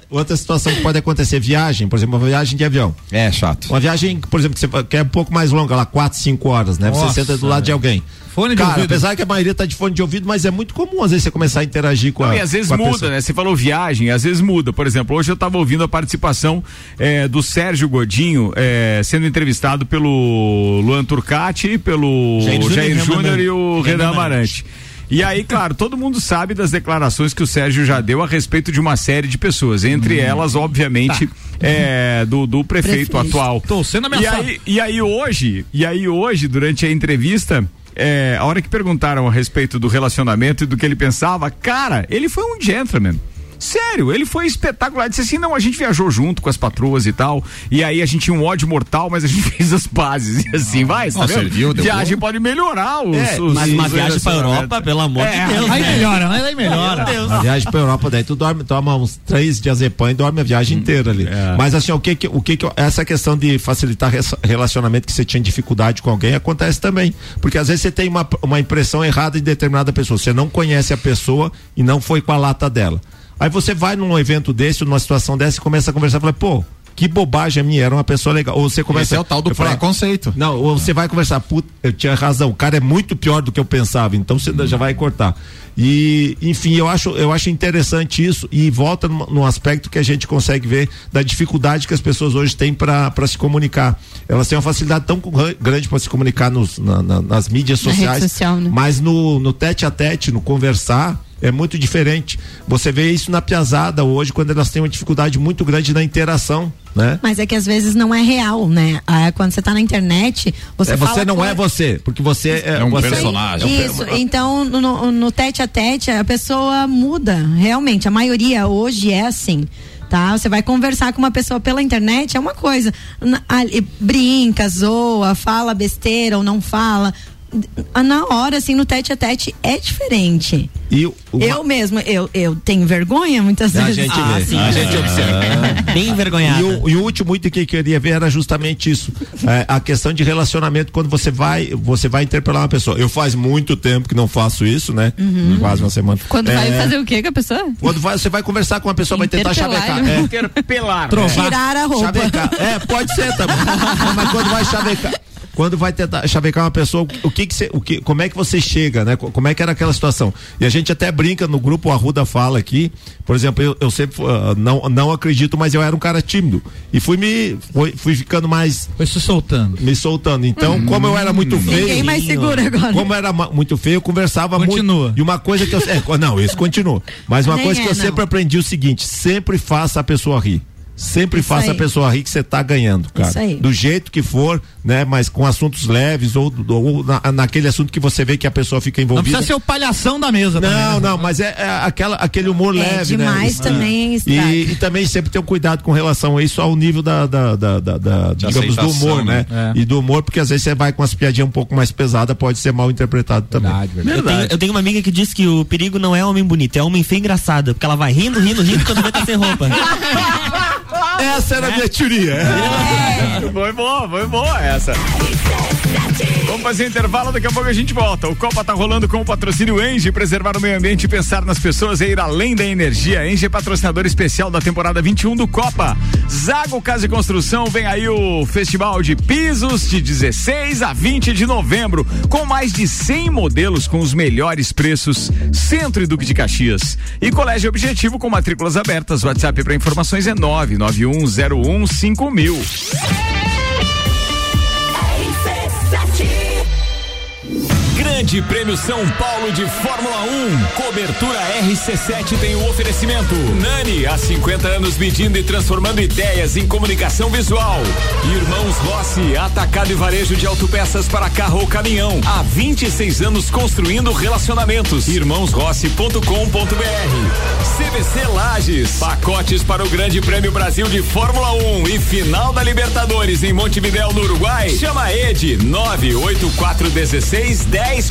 outra situação que pode acontecer, viagem, por exemplo, uma viagem de avião. É chato. Uma viagem, por exemplo, que você fa- que é um pouco mais longa, lá 4, 5 horas, né? Nossa, você senta do lado de alguém. Fone de Cara, ouvido. apesar que a maioria tá de fone de ouvido, mas é muito comum às vezes você começar a interagir com a e às vezes muda, pessoa. né? Você falou viagem, às vezes muda. Por exemplo, hoje eu estava ouvindo a participação eh, do Sérgio Godinho eh, sendo entrevistado pelo Luan Turcati, pelo Jair Júnior e e o. Renan Amarante. E aí, claro, todo mundo sabe das declarações que o Sérgio já deu a respeito de uma série de pessoas, entre Hum. elas, obviamente, eh, do, do prefeito, Prefeito. atual. Tô sendo E ameaçado. aí, e aí hoje, e aí hoje, durante a entrevista, é, a hora que perguntaram a respeito do relacionamento e do que ele pensava, cara, ele foi um gentleman. Sério, ele foi espetacular. Disse assim: não, a gente viajou junto com as patroas e tal. E aí a gente tinha um ódio mortal, mas a gente <laughs> fez as pazes. E assim, vai, tá Ó, vendo? serviu, deu Viagem bom. pode melhorar os. É, os Mas uma os viagem pra. Europa, pelo amor É, de Deus. Aí né? melhora, aí melhora. Meu Deus. A viagem pra Europa, daí tu dorme, toma uns três diazepam e dorme a viagem inteira ali. Mas assim, o que que, o que que, essa questão de facilitar relacionamento que você tinha dificuldade com alguém acontece também. Porque às vezes você tem uma, uma impressão errada de determinada pessoa. Você não conhece a pessoa e não foi com a lata dela. Aí você vai num evento desse, numa situação dessa e começa a conversar e fala, pô, que bobagem a minha, era uma pessoa legal. Ou você começa Esse é o tal do preconceito. não, ou você vai conversar, puta, eu tinha razão, o cara é muito pior do que eu pensava, então você já vai cortar. E, enfim, eu acho, eu acho interessante isso e volta num, num aspecto que a gente consegue ver da dificuldade que as pessoas hoje têm para se comunicar. Elas têm uma facilidade tão gra- grande para se comunicar nos, na- na- nas mídias sociais, social, né? mas no, no tete a tete, no conversar, é muito diferente. Você vê isso na piazada hoje, quando elas têm uma dificuldade muito grande na interação, né? Mas é que às vezes não é real, né? Ah, quando você tá na internet, você É, fala você não com- é você, porque você é, É um você- personagem. Isso, então no- no, tete a tete a pessoa muda, realmente. A maioria hoje é assim. Tá? Você vai conversar com uma pessoa pela internet, é uma coisa. Brinca, zoa, fala besteira ou não fala. Na hora, assim, no tete a tete é diferente. E uma- Eu mesmo, eu, eu tenho vergonha muitas A vezes. gente Ah, vê, sim. a gente observa. Bem envergonhada. E o, e o último item que eu queria ver era justamente isso. É, a questão de relacionamento quando você vai, você vai interpelar uma pessoa. Eu faz muito tempo que não faço isso, né? Quase uma semana. Quando É, vai fazer o quê com a pessoa? Quando vai, você vai conversar com uma pessoa, vai tentar chavecar. né? É. Interpelar. Tirar a roupa. Chavecar. É, pode ser também. <laughs> Mas quando vai chavecar. Quando vai tentar chavecar uma pessoa, o que que você, o que, como é que você chega, né? Co- Como é que era aquela situação? E a gente até brinca no grupo, o Arruda fala aqui, por exemplo, eu, eu sempre ah, não, não acredito, mas eu era um cara tímido. E fui me, fui, fui ficando mais, Foi se soltando. me soltando. Então, como eu era muito feio. Ninguém mais segura agora. Como eu era muito feio, eu conversava Continua. muito. E uma coisa que eu. É, não, isso continua. Mas uma Nem coisa que é, eu não. sempre aprendi é o seguinte: sempre faça a pessoa rir. Sempre Isso faça aí. a pessoa rir que você tá ganhando, cara. Isso aí. Do jeito que for, né? Mas com assuntos leves ou, ou na- naquele assunto que você vê que a pessoa fica Não envolvida. precisa ser o palhação da mesa também, Não, né? não, mas é, é aquela, aquele humor É, leve, né? demais Isso. também estraga. E, e também sempre ter um cuidado com relação a isso ao nível da, da, da, da- da- digamos, do humor, né? né? E do humor, porque às vezes você vai com as piadinhas um pouco mais pesadas, pode ser mal interpretado também. Eu tenho, eu tenho uma amiga que diz que o perigo não é homem bonito, é homem feio engraçado. Porque ela vai rindo, rindo, rindo quando vê tá sem roupa. <laughs> Essa era a minha teoria. Foi boa, foi boa essa. Vamos fazer intervalo, daqui a pouco a gente volta. O Copa tá rolando com o patrocínio Enge, preservar o meio ambiente pensar nas pessoas e ir além da energia. Enge é patrocinador especial da temporada 21 do Copa. Zago Casa e Construção, vem aí o Festival de Pisos de 16 a 20 de novembro, com mais de 100 modelos com os melhores preços, Centro e Duque de Caxias. E Colégio Objetivo com matrículas abertas. WhatsApp para informações é 99101 Grande Prêmio São Paulo de Fórmula 1. Cobertura RC7 tem o oferecimento. Nani, há 50 anos medindo e transformando ideias em comunicação visual. Irmãos Rossi, atacado e varejo de autopeças para carro ou caminhão. Há 26 anos construindo relacionamentos. Irmãosrossi.com.br. CVC Lages, pacotes para o Grande Prêmio Brasil de Fórmula 1 e final da Libertadores em Montevidéu, no Uruguai. Chama Ed 98416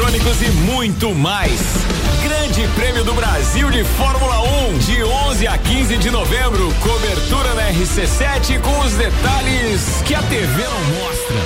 e muito mais. Grande Prêmio do Brasil de Fórmula 1, de 11 a 15 de novembro. Cobertura na RC7 com os detalhes que a TV não mostra.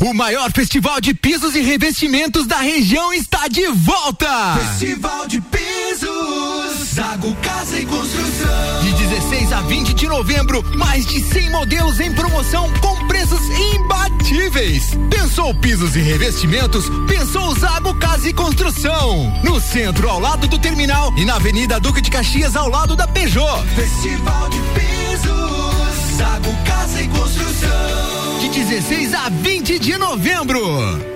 O maior festival de pisos e revestimentos da região está de volta. Festival de Pisos, Zago Casa e Construção. De 16 a 20 de novembro, mais de 100 modelos em promoção com preços imbatíveis. Pensou pisos e revestimentos? Pensou Zago Casa e Construção. No centro, ao lado do terminal e na Avenida Duque de Caxias, ao lado da Peugeot. Festival de Pisos, Zago Casa e Construção. De 16 a 20 de novembro.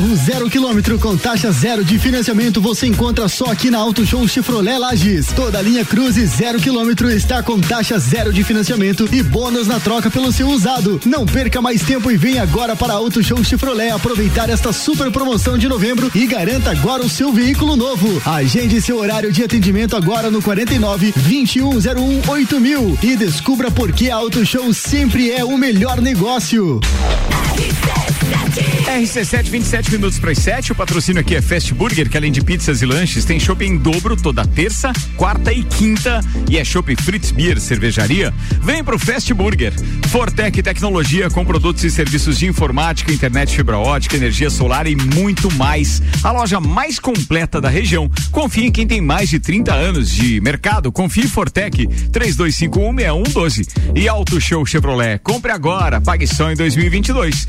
Carro zero quilômetro com taxa zero de financiamento você encontra só aqui na Auto Show Chevrolet Lages. Toda a linha Cruze zero quilômetro está com taxa zero de financiamento e bônus na troca pelo seu usado. Não perca mais tempo e venha agora para a Auto Show Chevrolet aproveitar esta super promoção de novembro e garanta agora o seu veículo novo. Agende seu horário de atendimento agora no 49 2101 8000 e descubra por que a Auto Show sempre é o melhor negócio. RC7, 27 minutos para as 7. O patrocínio aqui é Fast Burger, que além de pizzas e lanches, tem shopping em dobro toda terça, quarta e quinta. E é shopping Fritz Beer, cervejaria. Vem pro Fast Burger. Fortec Tecnologia com produtos e serviços de informática, internet fibra ótica, energia solar e muito mais. A loja mais completa da região. Confie em quem tem mais de 30 anos de mercado. Confie Fortec 32516112. E Auto Show Chevrolet. Compre agora, pague só em 2022.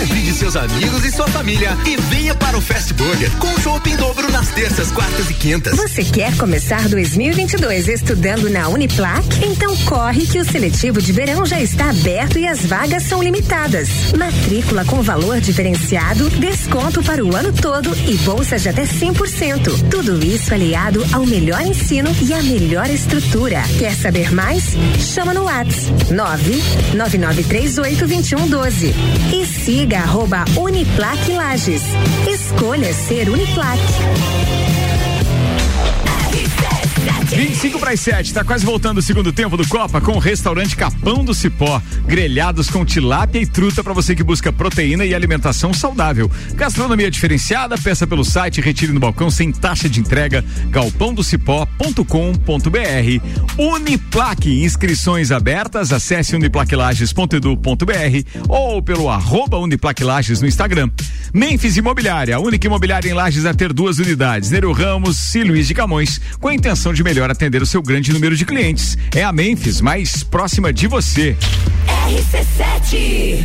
Convide seus amigos e sua família e venha para o Fast Burger com chopp em dobro nas terças, quartas e quintas. Você quer começar 2022 estudando na Uniplac? Então corre que o seletivo de verão já está aberto e as vagas são limitadas. Matrícula com valor diferenciado, desconto para o ano todo e bolsas de até 100%. Tudo isso aliado ao melhor ensino e à melhor estrutura. Quer saber mais? Chama no WhatsApp 999382112 e siga arroba Uniplac Lages. Escolha ser Uniplac. 25 para as 7, tá quase voltando o segundo tempo do Copa com o restaurante Capão do Cipó. Grelhados com tilápia e truta para você que busca proteína e alimentação saudável. Gastronomia diferenciada, peça pelo site, retire no balcão sem taxa de entrega. galpãodocipó.com.br. Uniplaque, inscrições abertas, acesse uniplaquilages.edu.br ou pelo arroba Uniplaquilages no Instagram. Memphis Imobiliária, a única imobiliária em Lages a ter duas unidades, Nero Ramos e Luiz de Camões, com a intenção de melhor atender o seu grande número de clientes. É a Memphis mais próxima de você. RC7.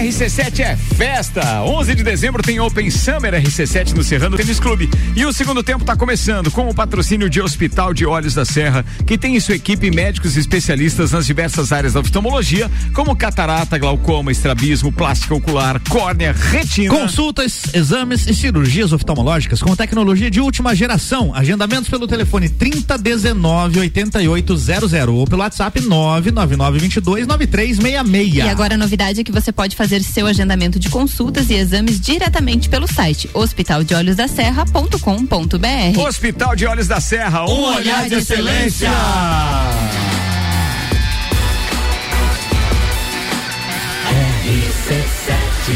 RC7 é festa. 11 de dezembro tem Open Summer RC7 no Serrano Tênis Clube. E o segundo tempo está começando com o patrocínio de Hospital de Olhos da Serra, que tem em sua equipe médicos especialistas nas diversas áreas da oftalmologia, como catarata, glaucoma, estrabismo, plástica ocular, córnea, retina. Consultas, exames e cirurgias oftalmológicas com tecnologia de última geração. Agendamentos pelo telefone 3019 8800 ou pelo WhatsApp 999 22 9366. E agora a novidade é que você pode fazer seu agendamento de consultas e exames diretamente pelo site hospitaldeolhosdaserra.com.br. Hospital de Olhos da Serra, um, Um olhar de excelência.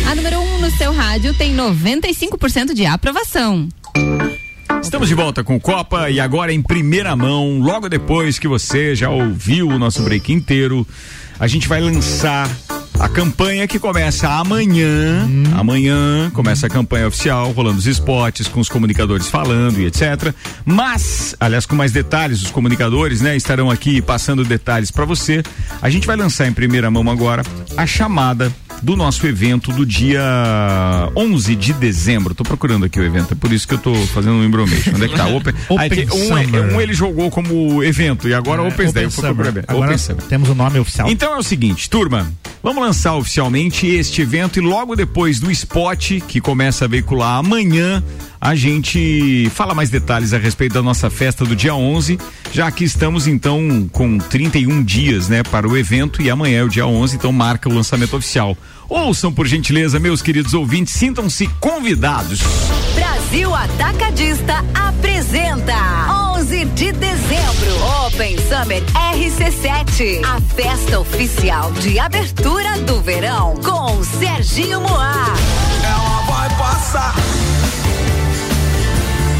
A número 1 um no seu rádio tem 95% de aprovação. Estamos de volta com Copa e agora em primeira mão, logo depois que você já ouviu o nosso break inteiro, a gente vai lançar a campanha que começa amanhã. Amanhã começa a campanha oficial, rolando os spots, com os comunicadores falando e etc. Mas, aliás, com mais detalhes, os comunicadores, né, estarão aqui passando detalhes para você. A gente vai lançar em primeira mão agora a chamada do nosso evento do dia 11 de dezembro. Tô procurando aqui o evento, é por isso que eu tô fazendo um embromation. Onde é que tá? <laughs> Open, Aí tem- um, Summer. um ele jogou como evento e agora É, Open. Agora Open Summer. Temos o nome oficial. Então é o seguinte, turma, vamos lançar oficialmente este evento e logo depois do spot que começa a veicular amanhã, a gente fala mais detalhes a respeito da nossa festa do dia 11, já que estamos então com 31 dias, né, para o evento e amanhã é o dia 11, então marca o lançamento oficial. Ouçam por gentileza, meus queridos ouvintes, sintam-se convidados. Brasil Atacadista apresenta 11 de dezembro Open Summer RC7, a festa oficial de abertura do verão com Serginho Moá. Ela vai passar.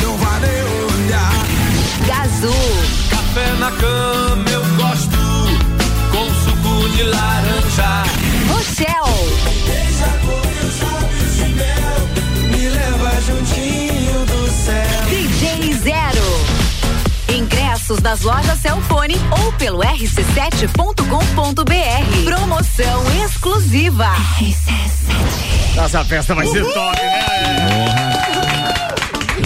Não vai nem olhar. Gazu, Café na cama eu gosto. Com suco de laranja. Rochelle, Deixa meus lábios de mel. Me leva juntinho do céu. DJ Zero. Ingressos das lojas Cellfone ou pelo rc7.com.br. Promoção exclusiva. Nossa festa vai ser top, né?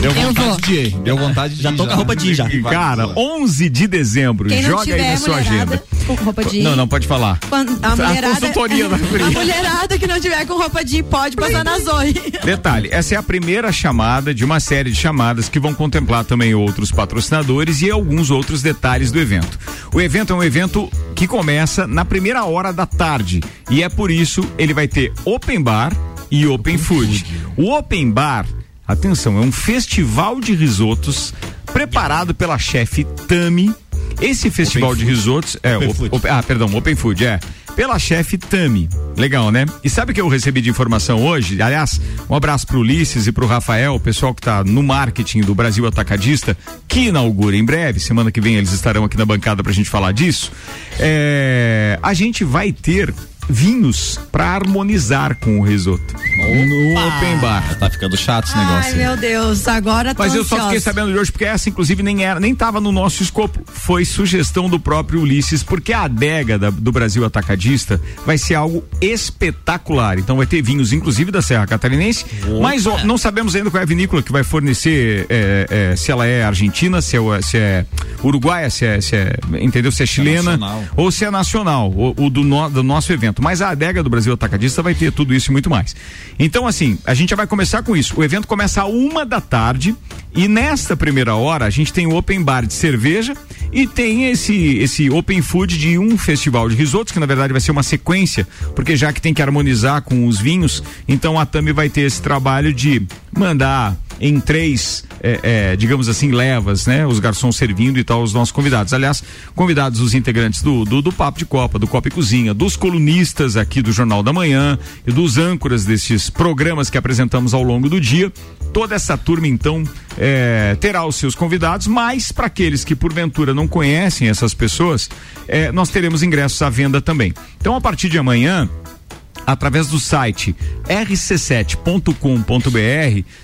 Deu Eu vontade vou. de ir. Deu vontade de Já ir tô com a roupa de ir já. Cara, 11 de dezembro, Quem não joga aí tiver na sua mulherada agenda. com roupa de ir. Não, não pode falar. Quando a mulherada, consultoria da Fri. <laughs> a mulherada que não tiver com roupa de ir pode passar na Zoe. <laughs> Detalhe, essa é a primeira chamada de uma série de chamadas que vão contemplar também outros patrocinadores e alguns outros detalhes do evento. O evento é um evento que começa na primeira hora da tarde e é por isso ele vai ter open bar e open food. O open bar, atenção, é um festival de risotos preparado pela chefe Tami. Esse festival de risotos é Open o- food. o- ah, perdão, Open Food, é. Pela chefe Tami. Legal, né? E sabe o que eu recebi de informação hoje? Aliás, um abraço pro Ulisses e pro Rafael, o pessoal que tá no marketing do Brasil Atacadista, que inaugura em breve. Semana que vem eles estarão aqui na bancada pra gente falar disso. É, a gente vai ter vinhos pra harmonizar com o risoto. No Open Bar. Tá ficando chato esse negócio. Ai, meu Deus, agora Mas eu só fiquei sabendo de hoje porque essa, inclusive, nem era, nem tava no nosso escopo. Foi sugestão do próprio Ulisses, porque a adega da- do Brasil Atacadista vai ser algo espetacular. Então vai ter vinhos, inclusive, da Serra Catarinense. Mas ó, não sabemos ainda qual é a vinícola que vai fornecer, é, é, se ela é argentina, se é, se é uruguaia, se é, se é, entendeu? Se é chilena nacional. ou se é nacional, o, o do, no- do nosso evento. Mas a adega do Brasil Atacadista vai ter tudo isso e muito mais. Então, assim, a gente já vai começar com isso. O evento começa a uma da tarde e nesta primeira hora a gente tem o open bar de cerveja e tem esse, esse open food de um festival de risotos, que na verdade vai ser uma sequência, porque já que tem que harmonizar com os vinhos, então a Tami vai ter esse trabalho de mandar em três, é, é, digamos assim, levas, né? Os garçons servindo e tal, os nossos convidados. Aliás, convidados os integrantes do, do, do Papo de Copa, do Copa e Cozinha, dos colunistas aqui do Jornal da Manhã e dos âncoras desses programas que apresentamos ao longo do dia. Toda essa turma, então, é, terá os seus convidados, mas para aqueles que porventura não conhecem essas pessoas, é, nós teremos ingressos à venda também. Então, a partir de amanhã, através do site rc7.com.br,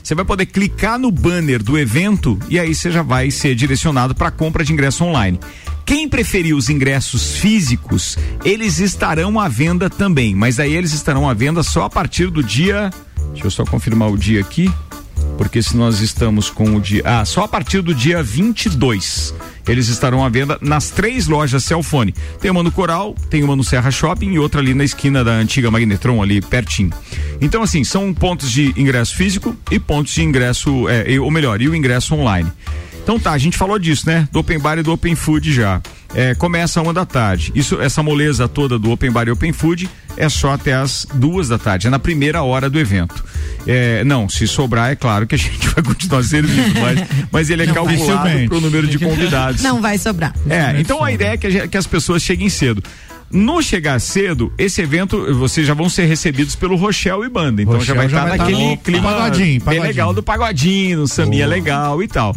você vai poder clicar no banner do evento e aí você já vai ser direcionado para compra de ingresso online. Quem preferir os ingressos físicos, eles estarão à venda também, mas aí eles estarão à venda só a partir do dia. Deixa eu só confirmar o dia aqui, porque se nós estamos com o dia. Ah, só a partir do dia 22. Eles estarão à venda nas três lojas Celfone. Tem uma no Coral, tem uma no Serra Shopping e outra ali na esquina da antiga Magnetron, ali pertinho. Então, assim, são pontos de ingresso físico e pontos de ingresso, é, ou melhor, e o ingresso online. Então tá, a gente falou disso, né? Do Open Bar e do Open Food já. É, começa uma da tarde. Isso, essa moleza toda do Open Bar e Open Food é só até as duas da tarde, é na primeira hora do evento. É, não, se sobrar, é claro que a <laughs> gente vai continuar servindo, mas, mas ele é Não, calculado para o número de convidados. Não vai sobrar. É, então a ideia é que, a que as pessoas cheguem cedo. No chegar cedo, esse evento, vocês já vão ser recebidos pelo Rochelle e Banda. Então já Rochelle vai já estar vai tá naquele no clima pagodinho, bem pagodinho. legal do pagodinho, no sambinha legal e tal.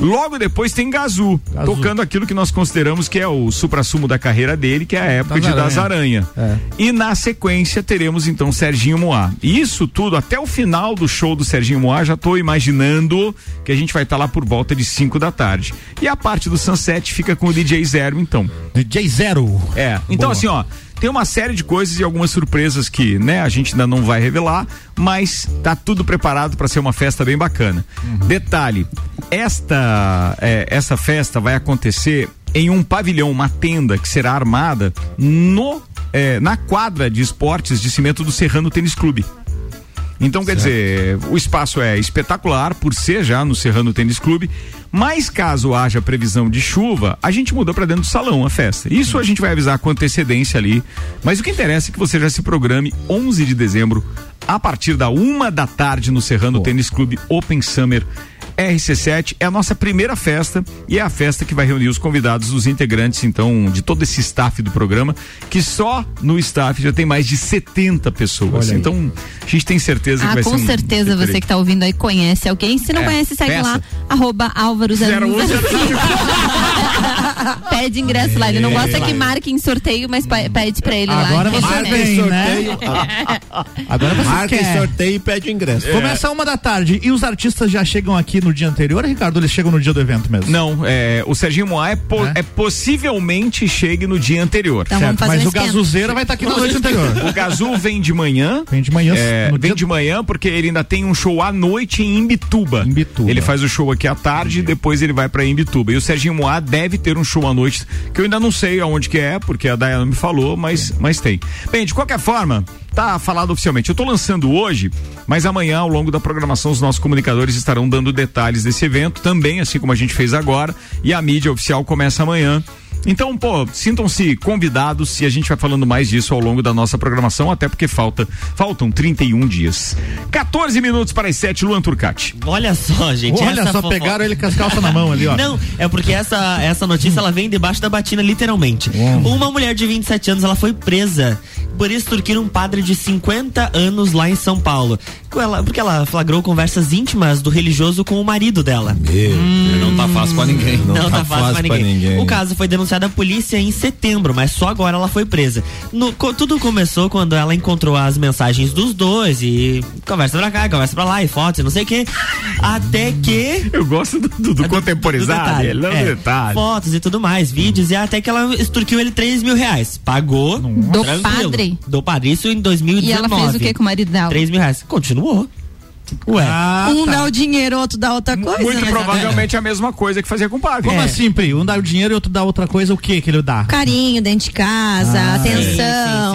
Logo depois tem Gazu, tocando aquilo que nós consideramos que é o supra-sumo da carreira dele, que é a época Das de Das Aranha. É. E na sequência teremos então Serginho Moá. E isso tudo, até o final do show do Serginho Moá, já tô imaginando que a gente vai estar lá por volta de 5 da tarde. E a parte do Sunset fica com o DJ Zero, então. DJ Zero. É. Então, Boa. assim, ó. Tem uma série de coisas e algumas surpresas que, né, a gente ainda não vai revelar, mas tá tudo preparado para ser uma festa bem bacana. Detalhe, esta é, essa festa vai acontecer em um pavilhão, uma tenda que será armada no é, na quadra de esportes de cimento do Serrano Tênis Clube. Então, quer dizer, o espaço é espetacular por ser já no Serrano Tênis Clube, mas caso haja previsão de chuva, a gente muda para dentro do salão a festa. Isso a gente vai avisar com antecedência ali, mas o que interessa é que você já se programe 11 de dezembro, a partir da uma da tarde no Serrano Tênis Clube Open Summer. RC7 é a nossa primeira festa e é a festa que vai reunir os convidados, os integrantes, então, de todo esse staff do programa, que só no staff já tem mais de 70 pessoas. Então, a gente tem certeza que Ah, vai com ser um certeza você diferente. que tá ouvindo aí conhece alguém. Se não É, conhece, segue peça. lá, arroba Álvaro um, <laughs> Pede ingresso lá. Ele não gosta que marque em sorteio, mas pede pra ele Agora lá. você Internet. vem, né? <laughs> Agora você Marca em sorteio e pede o ingresso. Começa uma da tarde. E os artistas já chegam aqui no dia anterior, Ricardo? Eles chegam no dia do evento mesmo? Não, é, o Serginho Moá é, po- é possivelmente chegue no dia anterior. Então vamos fazer Mas um o. Gazuzeira vai estar aqui na noite anterior. O Gazu vem de manhã. Vem de manhã. É, vem dia- de manhã porque ele ainda tem um show à noite em Imbituba. Ele faz o show aqui à tarde e depois ele vai pra Imbituba. E o Serginho Moá deve ter um show à noite, que eu ainda não sei aonde que é, porque a Dayana me falou, mas, mas tem. Bem, de qualquer forma, tá falado oficialmente. Eu tô lançando hoje, mas amanhã, ao longo da programação, os nossos comunicadores estarão dando detalhes desse evento, também, assim como a gente fez agora, e a mídia oficial começa amanhã. Então, pô, sintam-se convidados e a gente vai falando mais disso ao longo da nossa programação, até porque falta, faltam 31 dias. 14 minutos para as 7, Luan Turcati. Olha só, gente. Olha só, fofo- pegaram ele com as calças na mão ali, ó. Não, é porque essa, essa notícia ela vem debaixo da batina, literalmente. Uma mulher de 27 anos ela foi presa por extorquir um padre de 50 anos lá em São Paulo. Ela- porque ela flagrou conversas íntimas do religioso com o marido dela. Não tá fácil pra ninguém. Não, tá, fácil pra ninguém. O caso foi denunciado à polícia em setembro, mas só agora ela foi presa. No- co- tudo começou quando ela encontrou as mensagens dos dois e conversa pra cá, conversa pra lá e fotos e não sei o que. Até que. Eu gosto do, do, do contemporizado, detalhe, ele é é. detalhe. Fotos e tudo mais, vídeos, e até que ela extorquiu ele 3 mil reais. Pagou. Do tranquilo. padre? Do padre, isso em E 2019. ela fez o que com o marido dela? 3 mil reais. Ué. um dá o dinheiro, outro dá outra coisa. Muito né? provavelmente a mesma coisa que fazia com o padre. Como assim, Pri? Um dá o dinheiro e outro dá outra coisa, o que que ele dá? Carinho dentro de casa, Ah, atenção, sim,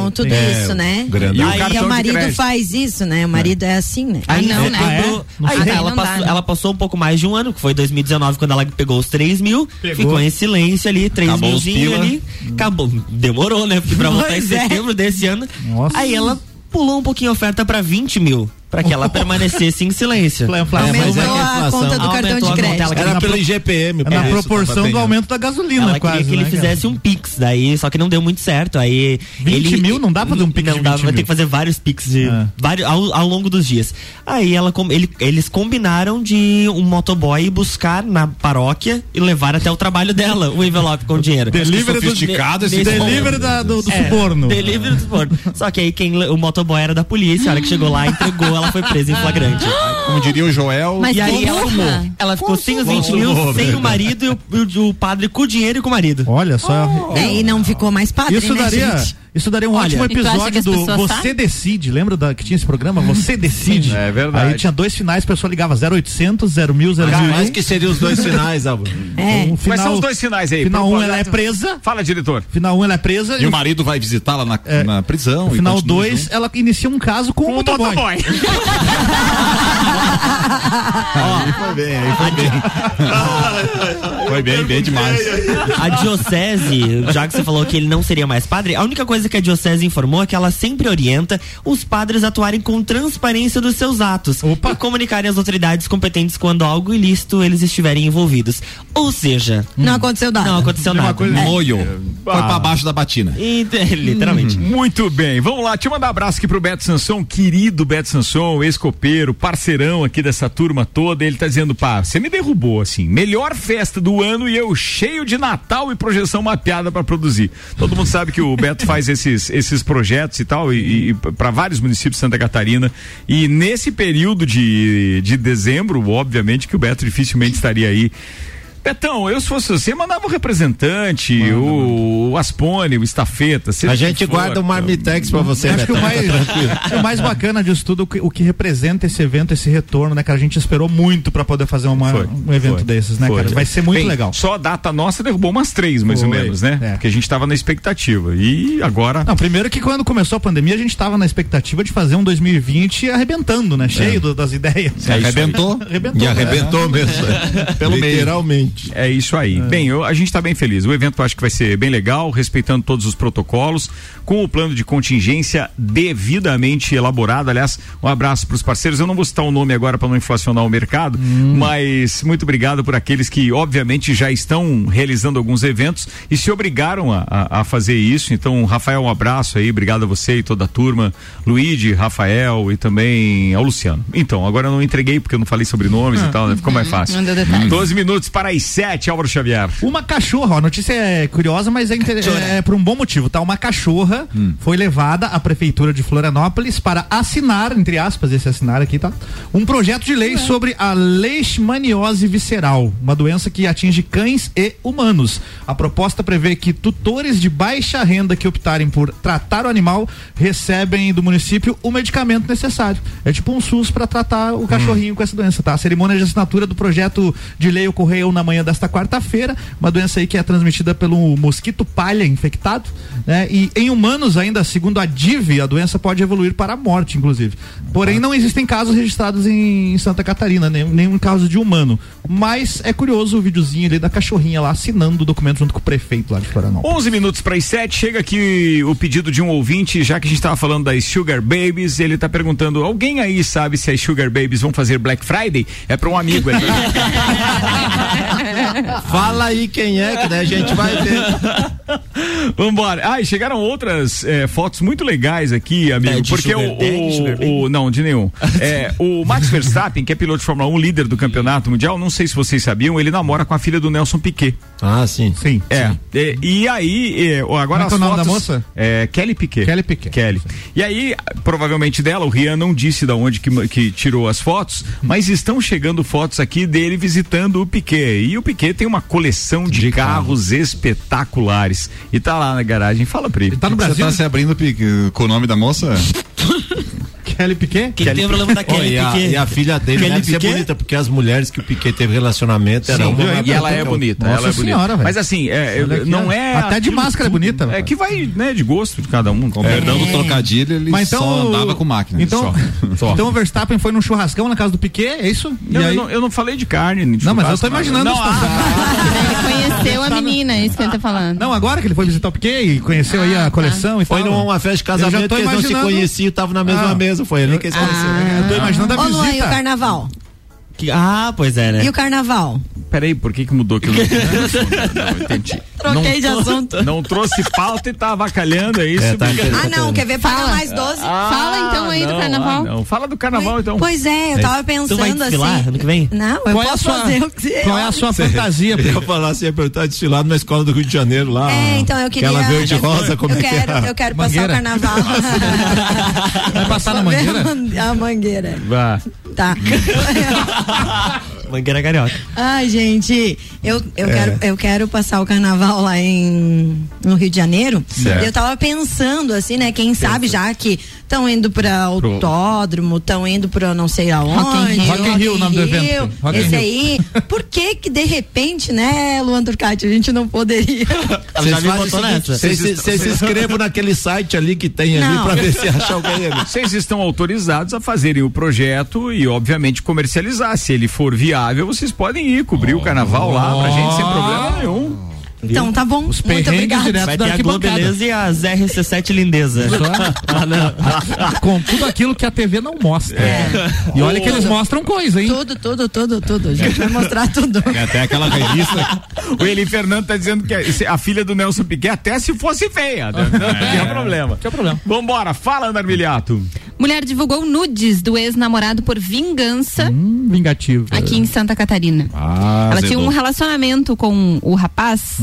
sim, sim. tudo É, isso, né? grande- E o Aí o de marido faz isso, né? O marido é assim, né? Aí não, é, né? pegou- Não aí ela, Não passou, dá, né? ela passou um pouco mais de um ano, que foi 2019, quando ela pegou os 3 mil, Pegou. ficou em silêncio ali, 3 Acabou os milzinho ali, acabou. Demorou, né? Porque pra voltar em Pois é. setembro desse ano. Nossa. Aí ela pulou um pouquinho a oferta pra 20 mil. Para que ela permanecesse em silêncio. Aumentou a conta do cartão de crédito. Era pelo IGPM. É na proporção do aumento da gasolina, ela quase. queria que ele né, cara? fizesse um pix, daí só que não deu muito certo. Aí 20 ele mil? Não dá pra fazer um pix não de dá, 20 vai ter que fazer vários pix de vários, ao, ao longo dos dias. Aí ela, ele- eles combinaram de um motoboy buscar na paróquia e levar até o trabalho dela o envelope com dinheiro. Delivery do- sofisticado esse Delivery do É, suborno. Delivery do suborno. Só que aí quem, o motoboy era da polícia, a hora que chegou lá, entregou, ela foi presa em flagrante. <laughs> Como diria o Joel. Mas e aí ela, fumou. ela ficou sem os 20 mil, sem o marido e o, o padre com o dinheiro e com o marido. Olha só. É, e não ficou mais padre, Isso né, daria, gente? Isso daria um Olha, ótimo E episódio do Você sabem? Decide. Lembra da, que tinha esse programa? Você Decide. É verdade. Aí tinha dois finais, a pessoa ligava 0800, 0000, 0001. Quais que seriam os dois finais, Alba? É. Um Quais são os dois finais aí? Final 1 um, ela é presa. Fala, diretor. Final 1 um, ela é presa. E o marido vai visitá-la na, na prisão. No e final continua 2, junto. ela inicia um caso com, o motoboy. <laughs> Aí foi bem, aí foi bem. <laughs> Foi bem, bem demais. A diocese, já que você falou que ele não seria mais padre, a única coisa que a diocese informou é que ela sempre orienta os padres a atuarem com transparência dos seus atos Opa. e comunicarem às autoridades competentes quando algo ilícito eles estiverem envolvidos. Ou seja, Não aconteceu nada. não aconteceu nada. Um Moio. Foi pra baixo da batina. E, <laughs> literalmente. Muito bem, vamos lá, deixa eu mandar um abraço aqui pro Beto Sanson, querido Beto Sanson, ex-copeiro, parceirão aqui dessa turma toda. Ele tá dizendo, pá, você me derrubou assim, melhor festa do ano e eu cheio de Natal e projeção mapeada pra produzir. Todo mundo sabe que o Beto faz esses, esses projetos e tal, e, e para vários municípios de Santa Catarina. E nesse período de, de dezembro, obviamente que o Beto dificilmente estaria aí. Betão, eu se fosse você, mandava o representante, o, o Aspone, o Estafeta. A gente for. guarda um marmitex pra você, Acho que o Betão, mais, o mais bacana disso tudo, o que, o que representa esse evento, esse retorno, né, cara? A gente esperou muito pra poder fazer uma- Foi, um evento foi, desses, né, foi. cara? Vai ser muito Bem, legal. Só a data nossa derrubou umas três, mais ou menos, né? é. Porque a gente tava na expectativa. E agora. Não, primeiro que quando começou a pandemia, a gente tava na expectativa de fazer um 2020 arrebentando, né? Cheio do- das ideias. É. Arrebentou. Arrebentou. E né? arrebentou mesmo. <laughs> Pelo meio. Literalmente. É isso aí. Bem, eu- a gente está bem feliz. O evento acho que vai ser bem legal, respeitando todos os protocolos, com o plano de contingência devidamente elaborado. Aliás, um abraço para os parceiros. Eu não vou citar o nome agora para não inflacionar o mercado, mas muito obrigado por aqueles que, obviamente, já estão realizando alguns eventos e se obrigaram a, a- a fazer isso. Então, Rafael, um abraço aí, obrigado a você e toda a turma. Luíde, Rafael e também ao Luciano. Então, agora eu não entreguei porque eu não falei sobrenomes e tal, né? Ficou mais fácil. Não deu detalhes. 12 minutos para as 7, Álvaro Xavier. Uma cachorra, ó, a notícia é curiosa, mas é, inter- é por um bom motivo, tá? Uma cachorra foi levada à prefeitura de Florianópolis para assinar, entre aspas, esse assinar aqui, tá? Um projeto de lei sobre a leishmaniose visceral, uma doença que atinge cães e humanos. A proposta prevê que tutores de baixa renda que optarem por tratar o animal recebem do município o medicamento necessário. É tipo um SUS para tratar o cachorrinho com essa doença, tá? A cerimônia de assinatura do projeto de lei ocorreu na manhã desta quarta-feira, uma doença aí que é transmitida pelo mosquito palha infectado, né? E em humanos ainda, segundo a DIV, a doença pode evoluir para a morte, inclusive. Porém, não existem casos registrados em Santa Catarina, nem- nenhum caso de humano. Mas é curioso o videozinho ali da cachorrinha lá assinando o documento junto com o prefeito lá de Florianópolis. 11 minutos para as 7, chega aqui o pedido de um ouvinte, já que a gente estava falando das Sugar Babies, ele está perguntando: alguém aí sabe se as Sugar Babies vão fazer Black Friday? É para um amigo aí. <laughs> Fala aí quem é, que daí a gente vai ver. <laughs> Vambora. Ah, e chegaram outras eh, fotos muito legais aqui, amigo. É, de porque o, o, o- Não, de nenhum. <laughs> É, o Max Verstappen, que é piloto de Fórmula 1, líder do campeonato mundial, não sei se vocês sabiam, ele namora com a filha do Nelson Piquet. Ah, sim. Sim. É. é, e aí, é, ó, agora Como é é as o nome da moça? É Kelly Piquet. Kelly Piquet. Kelly. E aí, provavelmente dela, o Rian não disse da onde que, que tirou as fotos, mas estão chegando fotos aqui dele visitando o Piquet. E o Piquet tem uma coleção de, De carros espetaculares. E tá lá na garagem. Fala, Pri. Tá no Você Brasil? tá se abrindo com o nome da moça? <laughs> Kelly Piquet? Quem tem o problema da Kelly e, a, Piquet? e a filha dele Kelly deve ser Piquet? bonita, porque as mulheres que o Piquet teve relacionamento eram Sim, uma e ela é bonita. Nossa ela é bonita. senhora, velho. Mas assim, é, não é. Até de máscara é bonita, É que vai, né, de gosto de cada um. Com perdão do trocadilho, ele Mas então, só andava com máquina. Então, <laughs> só. Então o Verstappen foi num churrascão na casa do Piquet, é isso? Não, E eu, aí- não, eu não falei de carne. de Não, mas eu tô imaginando Não, a situação. Ele conheceu a menina, é isso que ele tá falando. Não, agora que ele foi visitar o Piquet e conheceu aí a coleção e Foi numa festa de Eu já casamento tô que eles não se imaginando- conheciam, estavam na mesma Ah, mesa. Foi ali que eles conheceram. Eu tô imaginando a Ô, Luan, e o visita. carnaval? Que- ah, pois é, né? E o carnaval? Peraí, por que que mudou que eu não <laughs> Não, entendi. Troquei de não, assunto. Não trouxe pauta e tá avacalhando, é isso? É, tá. Ah, não, quer ver? Paga mais 12. Fala então aí do carnaval. ah, não. Fala do carnaval então. Pois é, eu tava pensando vai desfilar assim. ano que vem? Não, eu Qual é posso sua- fazer o que Qual é a sua fantasia? Eu ia falar assim, ia perguntar desfilado na escola do Rio de Janeiro lá. É, então eu queria. Aquela verde rosa, como eu é que quero, é? Eu quero passar o Mangueira? carnaval. Vai passar na mangueira? A mangueira. Vá. Tá. <laughs> Mangueira carioca. Ai, gente, eu, eu, É. quero, eu quero passar o carnaval lá em, no Rio de Janeiro. Certo. Eu tava pensando, assim, né? Quem sabe já que estão indo pra autódromo, estão indo pra não sei aonde. Rock in Rio. Rock in Rio, o nome do evento. Rio, Rock in Esse Rio. aí. Por que que de repente, né, Luan Turcati, a gente não poderia? <laughs> Ela já Vocês me botou nessa. Vocês se- vocês inscrevam naquele site ali que tem ali pra ver se acha alguém ali. <laughs> Vocês estão autorizados a fazerem o projeto e, obviamente, comercializar. Se ele for viável, vocês podem ir cobrir o carnaval lá pra gente sem problema nenhum. Então tá bom. Os Muito direto Vai ter a Globo arquibancada. Beleza e as RC7 Lindeza. <laughs> Ah, não. <laughs> Com tudo aquilo que a TV não mostra. E olha que eles mostram coisa, hein? Tudo, tudo, tudo, tudo. A gente vai mostrar tudo. Até aquela revista. O Eli Fernando tá dizendo que a, a filha do Nelson Piquet, até se fosse feia, né? não tinha problema. Que é o problema. Vambora, fala, Ana Armiliato. Mulher divulgou nudes do ex-namorado por vingança Hum, vingativo. aqui em Santa Catarina. Ah, Ela tinha um relacionamento com o rapaz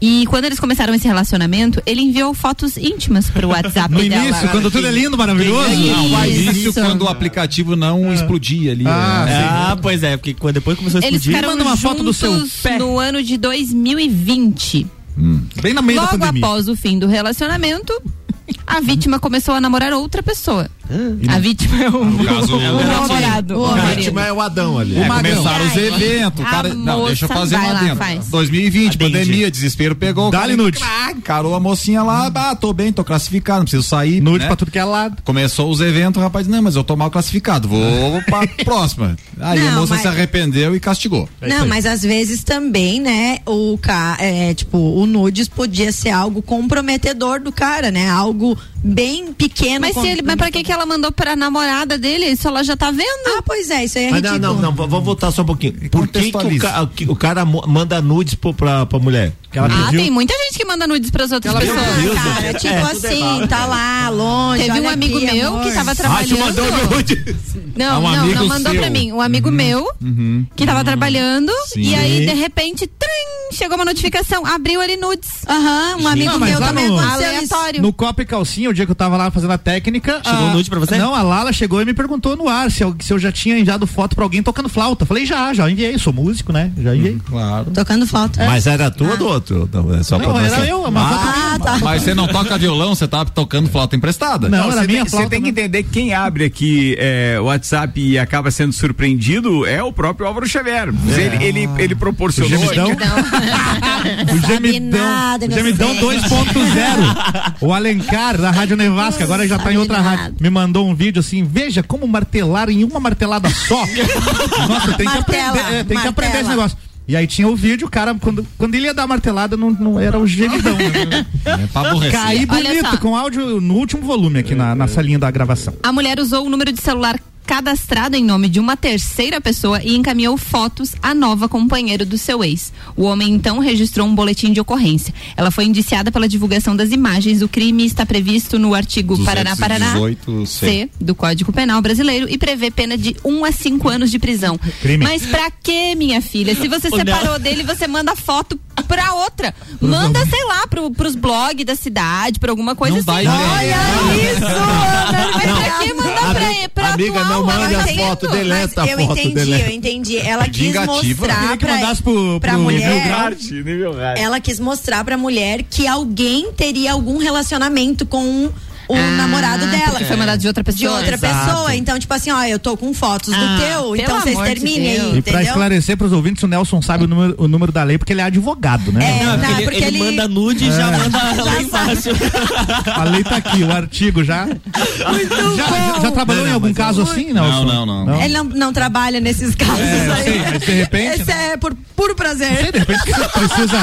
e quando eles começaram esse relacionamento, ele enviou fotos íntimas pro <laughs> WhatsApp No dela. início, quando tudo é lindo, maravilhoso. Não, mas Isso. isso quando o aplicativo não explodia ali. Ah, né? Ah, pois é, porque quando depois começou a Eles explodir. ficaram Manda uma foto do seu pé. no ano de 2020. Bem na meio da Logo pandemia. após o fim do relacionamento, a vítima começou a namorar outra pessoa. A vítima é o, No caso, o namorado. o O marido. vítima é o Adão ali. É, começaram os eventos. o a cara, não, deixa eu fazer uma lá, dentro. faz. 2020, Atende. pandemia, desespero pegou. o Dá-lhe nude. Encarou a mocinha lá, ah, tô bem, tô classificado, não preciso sair. Nude né? pra tudo que é lado. Começou os eventos, o rapaz, não, mas eu tô mal classificado, vou <laughs> pra próxima. Aí a Não, moça mas- se arrependeu e castigou. Não, mas às vezes também, né, o é, tipo, o nudes podia ser algo comprometedor do cara, né? Algo bem pequeno. Mas, se ele, mas pra que, que ela mandou pra namorada dele? Isso ela já tá vendo? Ah, pois é, isso aí é Mas não, ridículo. não, não, v- vamos voltar só um pouquinho. Por que, que o, ca- que o cara manda nudes pro- pra, pra mulher? Que ela Ah, pediu. tem muita gente que manda nudes pras outras Ah, pessoas. cara, tipo assim, tá lá, longe. Teve um amigo aqui, meu amor. que tava Ah, te trabalhando. mandou nude. Não, Ah, um não, não mandou seu. pra mim. Um amigo meu que tava trabalhando Sim. e aí de repente trim, chegou uma notificação, abriu ali nudes. Aham, um amigo Não, meu também no-. Aleatório. No Copa e Calcinha, o dia que eu tava lá fazendo a técnica. Chegou a- nude pra você? Não, a Lala chegou e me perguntou no ar se eu, se eu já tinha enviado foto pra alguém tocando flauta. Falei, já, já enviei, sou músico, né? Já enviei. Claro. Tocando flauta. Mas era tua ou do outro? Não, é só pra Não, era eu, uma foto Ah, tá. Mas você não toca violão, você tá tocando flauta emprestada. Não, era você minha tem, flauta, você tem que né? entender que quem abre aqui é, o WhatsApp e acaba sendo surpreendido é o próprio Álvaro Xavier. Ele, ele, ele proporcionou. O gemidão. <laughs> <laughs> O gemidão, nada, o gemidão inocente. 2.0. O Alencar, da Rádio Nevasca, agora já tá em outra rádio. Me mandou um vídeo assim: veja como martelar em uma martelada só. <laughs> Nossa, tem que Martela, aprender, é, tem que aprender esse negócio. E aí tinha o vídeo, o cara, quando, quando ele ia dar a martelada, não, não era o gemidão. Né? É pra aborrecer. Caí bonito, com áudio no último volume aqui na, na salinha da gravação. A mulher usou o número de celular cadastrado em nome de uma terceira pessoa e encaminhou fotos à nova companheira do seu ex. O homem então registrou um boletim de ocorrência. Ela foi indiciada pela divulgação das imagens. O crime está previsto no artigo Paraná Paraná 218 C. Do Código Penal Brasileiro e prevê pena de 1 a 5 anos de prisão. Crime. Mas pra que, minha filha? Se você separou dele, você manda foto pra outra. Manda, sei lá, pro, pros blogs da cidade, pra alguma coisa Não assim. ideia. Olha isso, Ana. Mas pra que mandar pra, pra Amiga, atual, não mande ela a foto, deleta a eu foto, entendi, deleta. eu entendi. Ela quis mostrar que pra, mandasse pro, pra pro mulher. Arte, nível arte. Ela quis mostrar pra mulher que alguém teria algum relacionamento com o Ah, namorado dela. porque foi mandado de outra De pessoa. outra Exato. pessoa. Então, tipo assim, ó, eu tô com fotos Ah, do teu, então vocês de terminem aí, E pra esclarecer pros ouvintes, o Nelson sabe o número, o número da lei porque ele é advogado, né? É, Não, tá, porque ele, porque ele ele- manda nude e já manda <laughs> lá embaixo. A lei tá aqui, o artigo já. já, já, já trabalhou em algum caso assim, Nelson? Não, não, não. Ele não, não trabalha nesses casos É, eu aí. sei, mas de repente, Esse é por puro prazer. De repente precisa.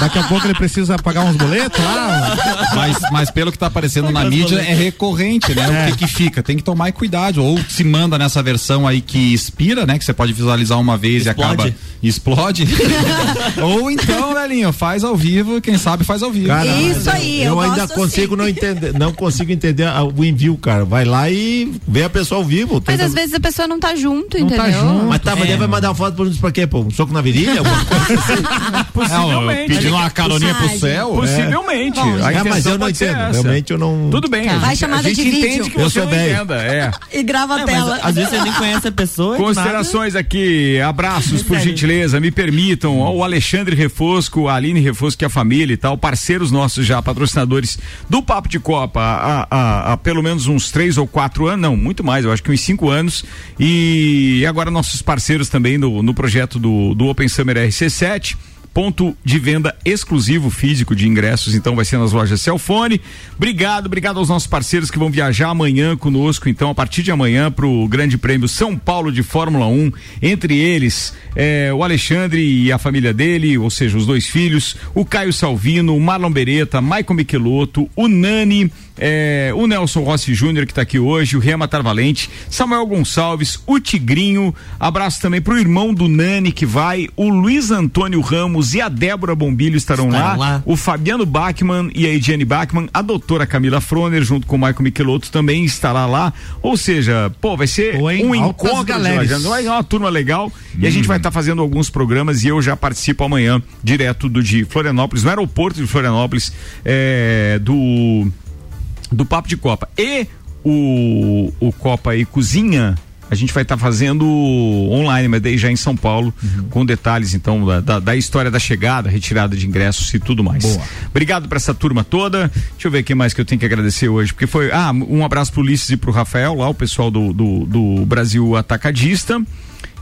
Daqui a pouco ele precisa pagar uns boletos lá. Mas, mas pelo que tá aparecendo na na mídia é recorrente, né? O que que fica? Tem que tomar cuidado. Ou se manda nessa versão aí que expira, né? Que você pode visualizar uma vez Explode. e acaba explode. <laughs> Ou então, velhinho, faz ao vivo, quem sabe faz ao vivo. Cara, Isso aí, eu ainda gosto consigo não entender, não consigo entender a- o envio, cara. Vai lá e vê a pessoa ao vivo. Mas tenta- às vezes a pessoa não tá junto, Não entendeu? tá junto. Mas tá, mas É. vai mandar uma foto pra, pra quê? Pô? Um soco na virilha? <laughs> Assim? Possivelmente. pedindo uma caroninha pro céu. Possivelmente. Bom, A é, mas intenção eu não entendo. essa. Realmente eu não. Tudo bem. Tá. a Vai gente, chamada a gente de vídeo. entende que Eu você sou não velho. entenda. É. <laughs> E grava a É, tela. mas às vezes você nem conhece a pessoa. de Considerações aqui, abraços por gentileza, me permitam, o Alexandre Refosco, a Aline Refosco e a família e tal, parceiros nossos já, patrocinadores do Papo de Copa há, há- há pelo menos uns três ou quatro anos, não, muito mais, eu acho que uns cinco anos, e agora nossos parceiros também no, no projeto do, do Open Summer RC7, ponto de venda exclusivo físico de ingressos, então vai ser nas lojas Celfone. Obrigado, obrigado aos nossos parceiros que vão viajar amanhã conosco, então a partir de amanhã para o Grande Prêmio São Paulo de Fórmula 1, entre eles eh, o Alexandre e a família dele, ou seja, os dois filhos, o Caio Salvino, o Marlon Beretta, Maicon Michelotto, o Nani, eh, o Nelson Rossi Júnior que está aqui hoje, o Rema Tarvalente, Samuel Gonçalves, o Tigrinho, abraço também pro irmão do Nani que vai, o Luiz Antônio Ramos e a Débora Bombilho estarão, Estarão lá, lá. o Fabiano Bachmann e a Ediane Bachmann, a doutora Camila Froner, junto com o Michael Michelotto também estará lá, ou seja, pô, vai ser Pô, um encontro vai ser uma turma legal e a gente vai estar fazendo alguns programas e eu já participo amanhã, direto do de Florianópolis, no aeroporto de Florianópolis, é, do do Papo de Copa. E o, o Copa e Cozinha. A gente vai estar fazendo online, mas daí já em São Paulo, com detalhes então da, da, da história da chegada, retirada de ingressos e tudo mais. Boa. Obrigado para essa turma toda. Deixa eu ver quem mais que eu tenho que agradecer hoje, porque foi. Ah, um abraço pro Ulisses e pro Rafael, lá, o pessoal do, do, do Brasil Atacadista.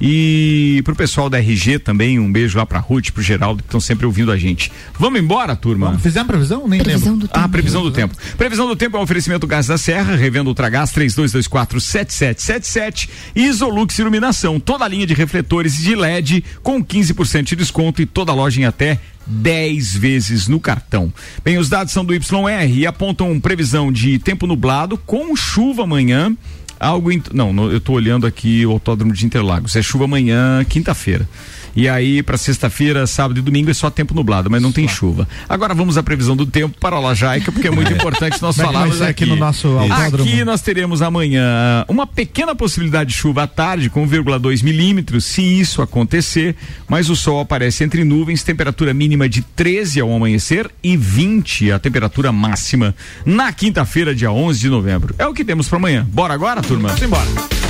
E pro pessoal da RG também, um beijo lá pra Ruth, pro Geraldo, que estão sempre ouvindo a gente. Vamos embora, turma? Vamos, fizemos previsão? Nem Previsão lembro. do tempo. Ah, previsão do tempo. Previsão do tempo é um oferecimento Gás da Serra, revendo Ultragás 32247777 e Isolux Iluminação, toda a linha de refletores de LED com 15% de desconto e toda loja em até 10 vezes no cartão. Bem, os dados são do YR e apontam previsão de tempo nublado com chuva amanhã. Algo. não, no- eu tô olhando aqui o Autódromo de Interlagos. É chuva amanhã, quinta-feira. E aí, para sexta-feira, sábado e domingo é só tempo nublado, mas não tem chuva. Agora vamos à previsão do tempo para a Lajaica, porque é muito <laughs> importante nós é que vai falarmos ser aqui. aqui no nosso autódromo? Aqui nós teremos amanhã uma pequena possibilidade de chuva à tarde, com 1,2 milímetros, se isso acontecer, mas o sol aparece entre nuvens, temperatura mínima de 13 ao amanhecer e 20 a temperatura máxima na quinta-feira, dia 11 de novembro. É o que temos para amanhã. Bora agora, turma? Vamos embora.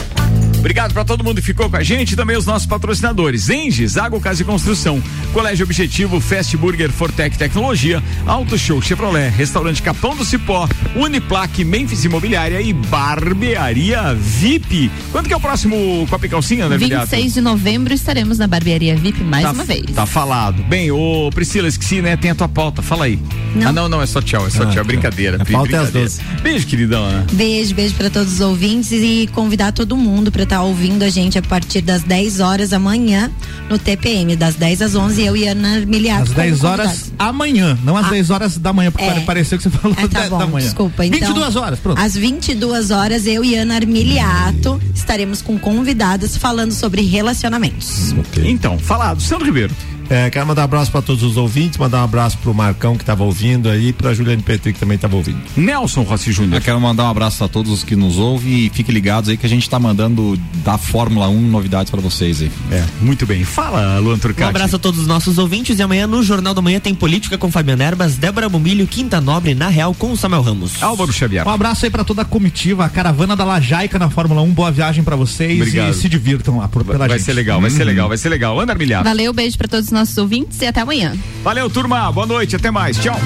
Obrigado para todo mundo que ficou com a gente e também os nossos patrocinadores. Enges, Água Casa e Construção, Colégio Objetivo, Fast Burger, Fortec Tecnologia, Auto Show Chevrolet, Restaurante Capão do Cipó, Uniplaque, Memphis Imobiliária e Barbearia VIP. Quando que é o próximo Copa e Calcinha, André Viliato? 26 de novembro estaremos na barbearia VIP mais tá, uma vez. Tá falado. Bem, ô Priscila, esqueci, né? Tem a tua pauta. Fala aí. Não. Ah, não, não, é só tchau, é só Ah, tchau. tá. Brincadeira. A pauta é às brincadeira. 12. Beijo, queridão. né? Beijo, beijo pra todos os ouvintes e convidar todo mundo pra estar ouvindo a gente a partir das 10 horas da manhã no TPM, das 10 às 11, eu e Ana Miliato. Às como 10 horas convidados. amanhã, não às Ah. 10 horas da manhã, porque É. pareceu que você falou Ah, tá 10 bom, da manhã. desculpa. Então, 22 horas, pronto. Às 22 horas, eu e Ana Armiliato estaremos com convidadas falando sobre relacionamentos. Então, falado. Sandro Ribeiro. É, quero mandar um abraço para todos os ouvintes, mandar um abraço pro Marcão que estava ouvindo aí, pra Juliane Petri que também estava ouvindo. Nelson Rossi Júnior. Eu quero mandar um abraço a todos os que nos ouvem e fiquem ligados aí que a gente tá mandando da Fórmula 1 novidades pra vocês aí. É, muito bem. Fala, Luan Um Turcati. abraço a todos os nossos ouvintes e amanhã no Jornal da Manhã tem Política com Fabiano Erbas, Débora Bombilho, Quinta Nobre, na Real com o Samuel Ramos. Álvaro Xavier. Um abraço aí pra toda a comitiva, a caravana da Lajaica na Fórmula 1. Boa viagem pra vocês Obrigado. e se divirtam lá por, pela Vai gente. ser legal, vai ser legal, vai ser legal. André Milhar. Valeu, beijo pra todos os nossos ouvintes e até amanhã. Valeu, turma. Boa noite. Até mais. Tchau.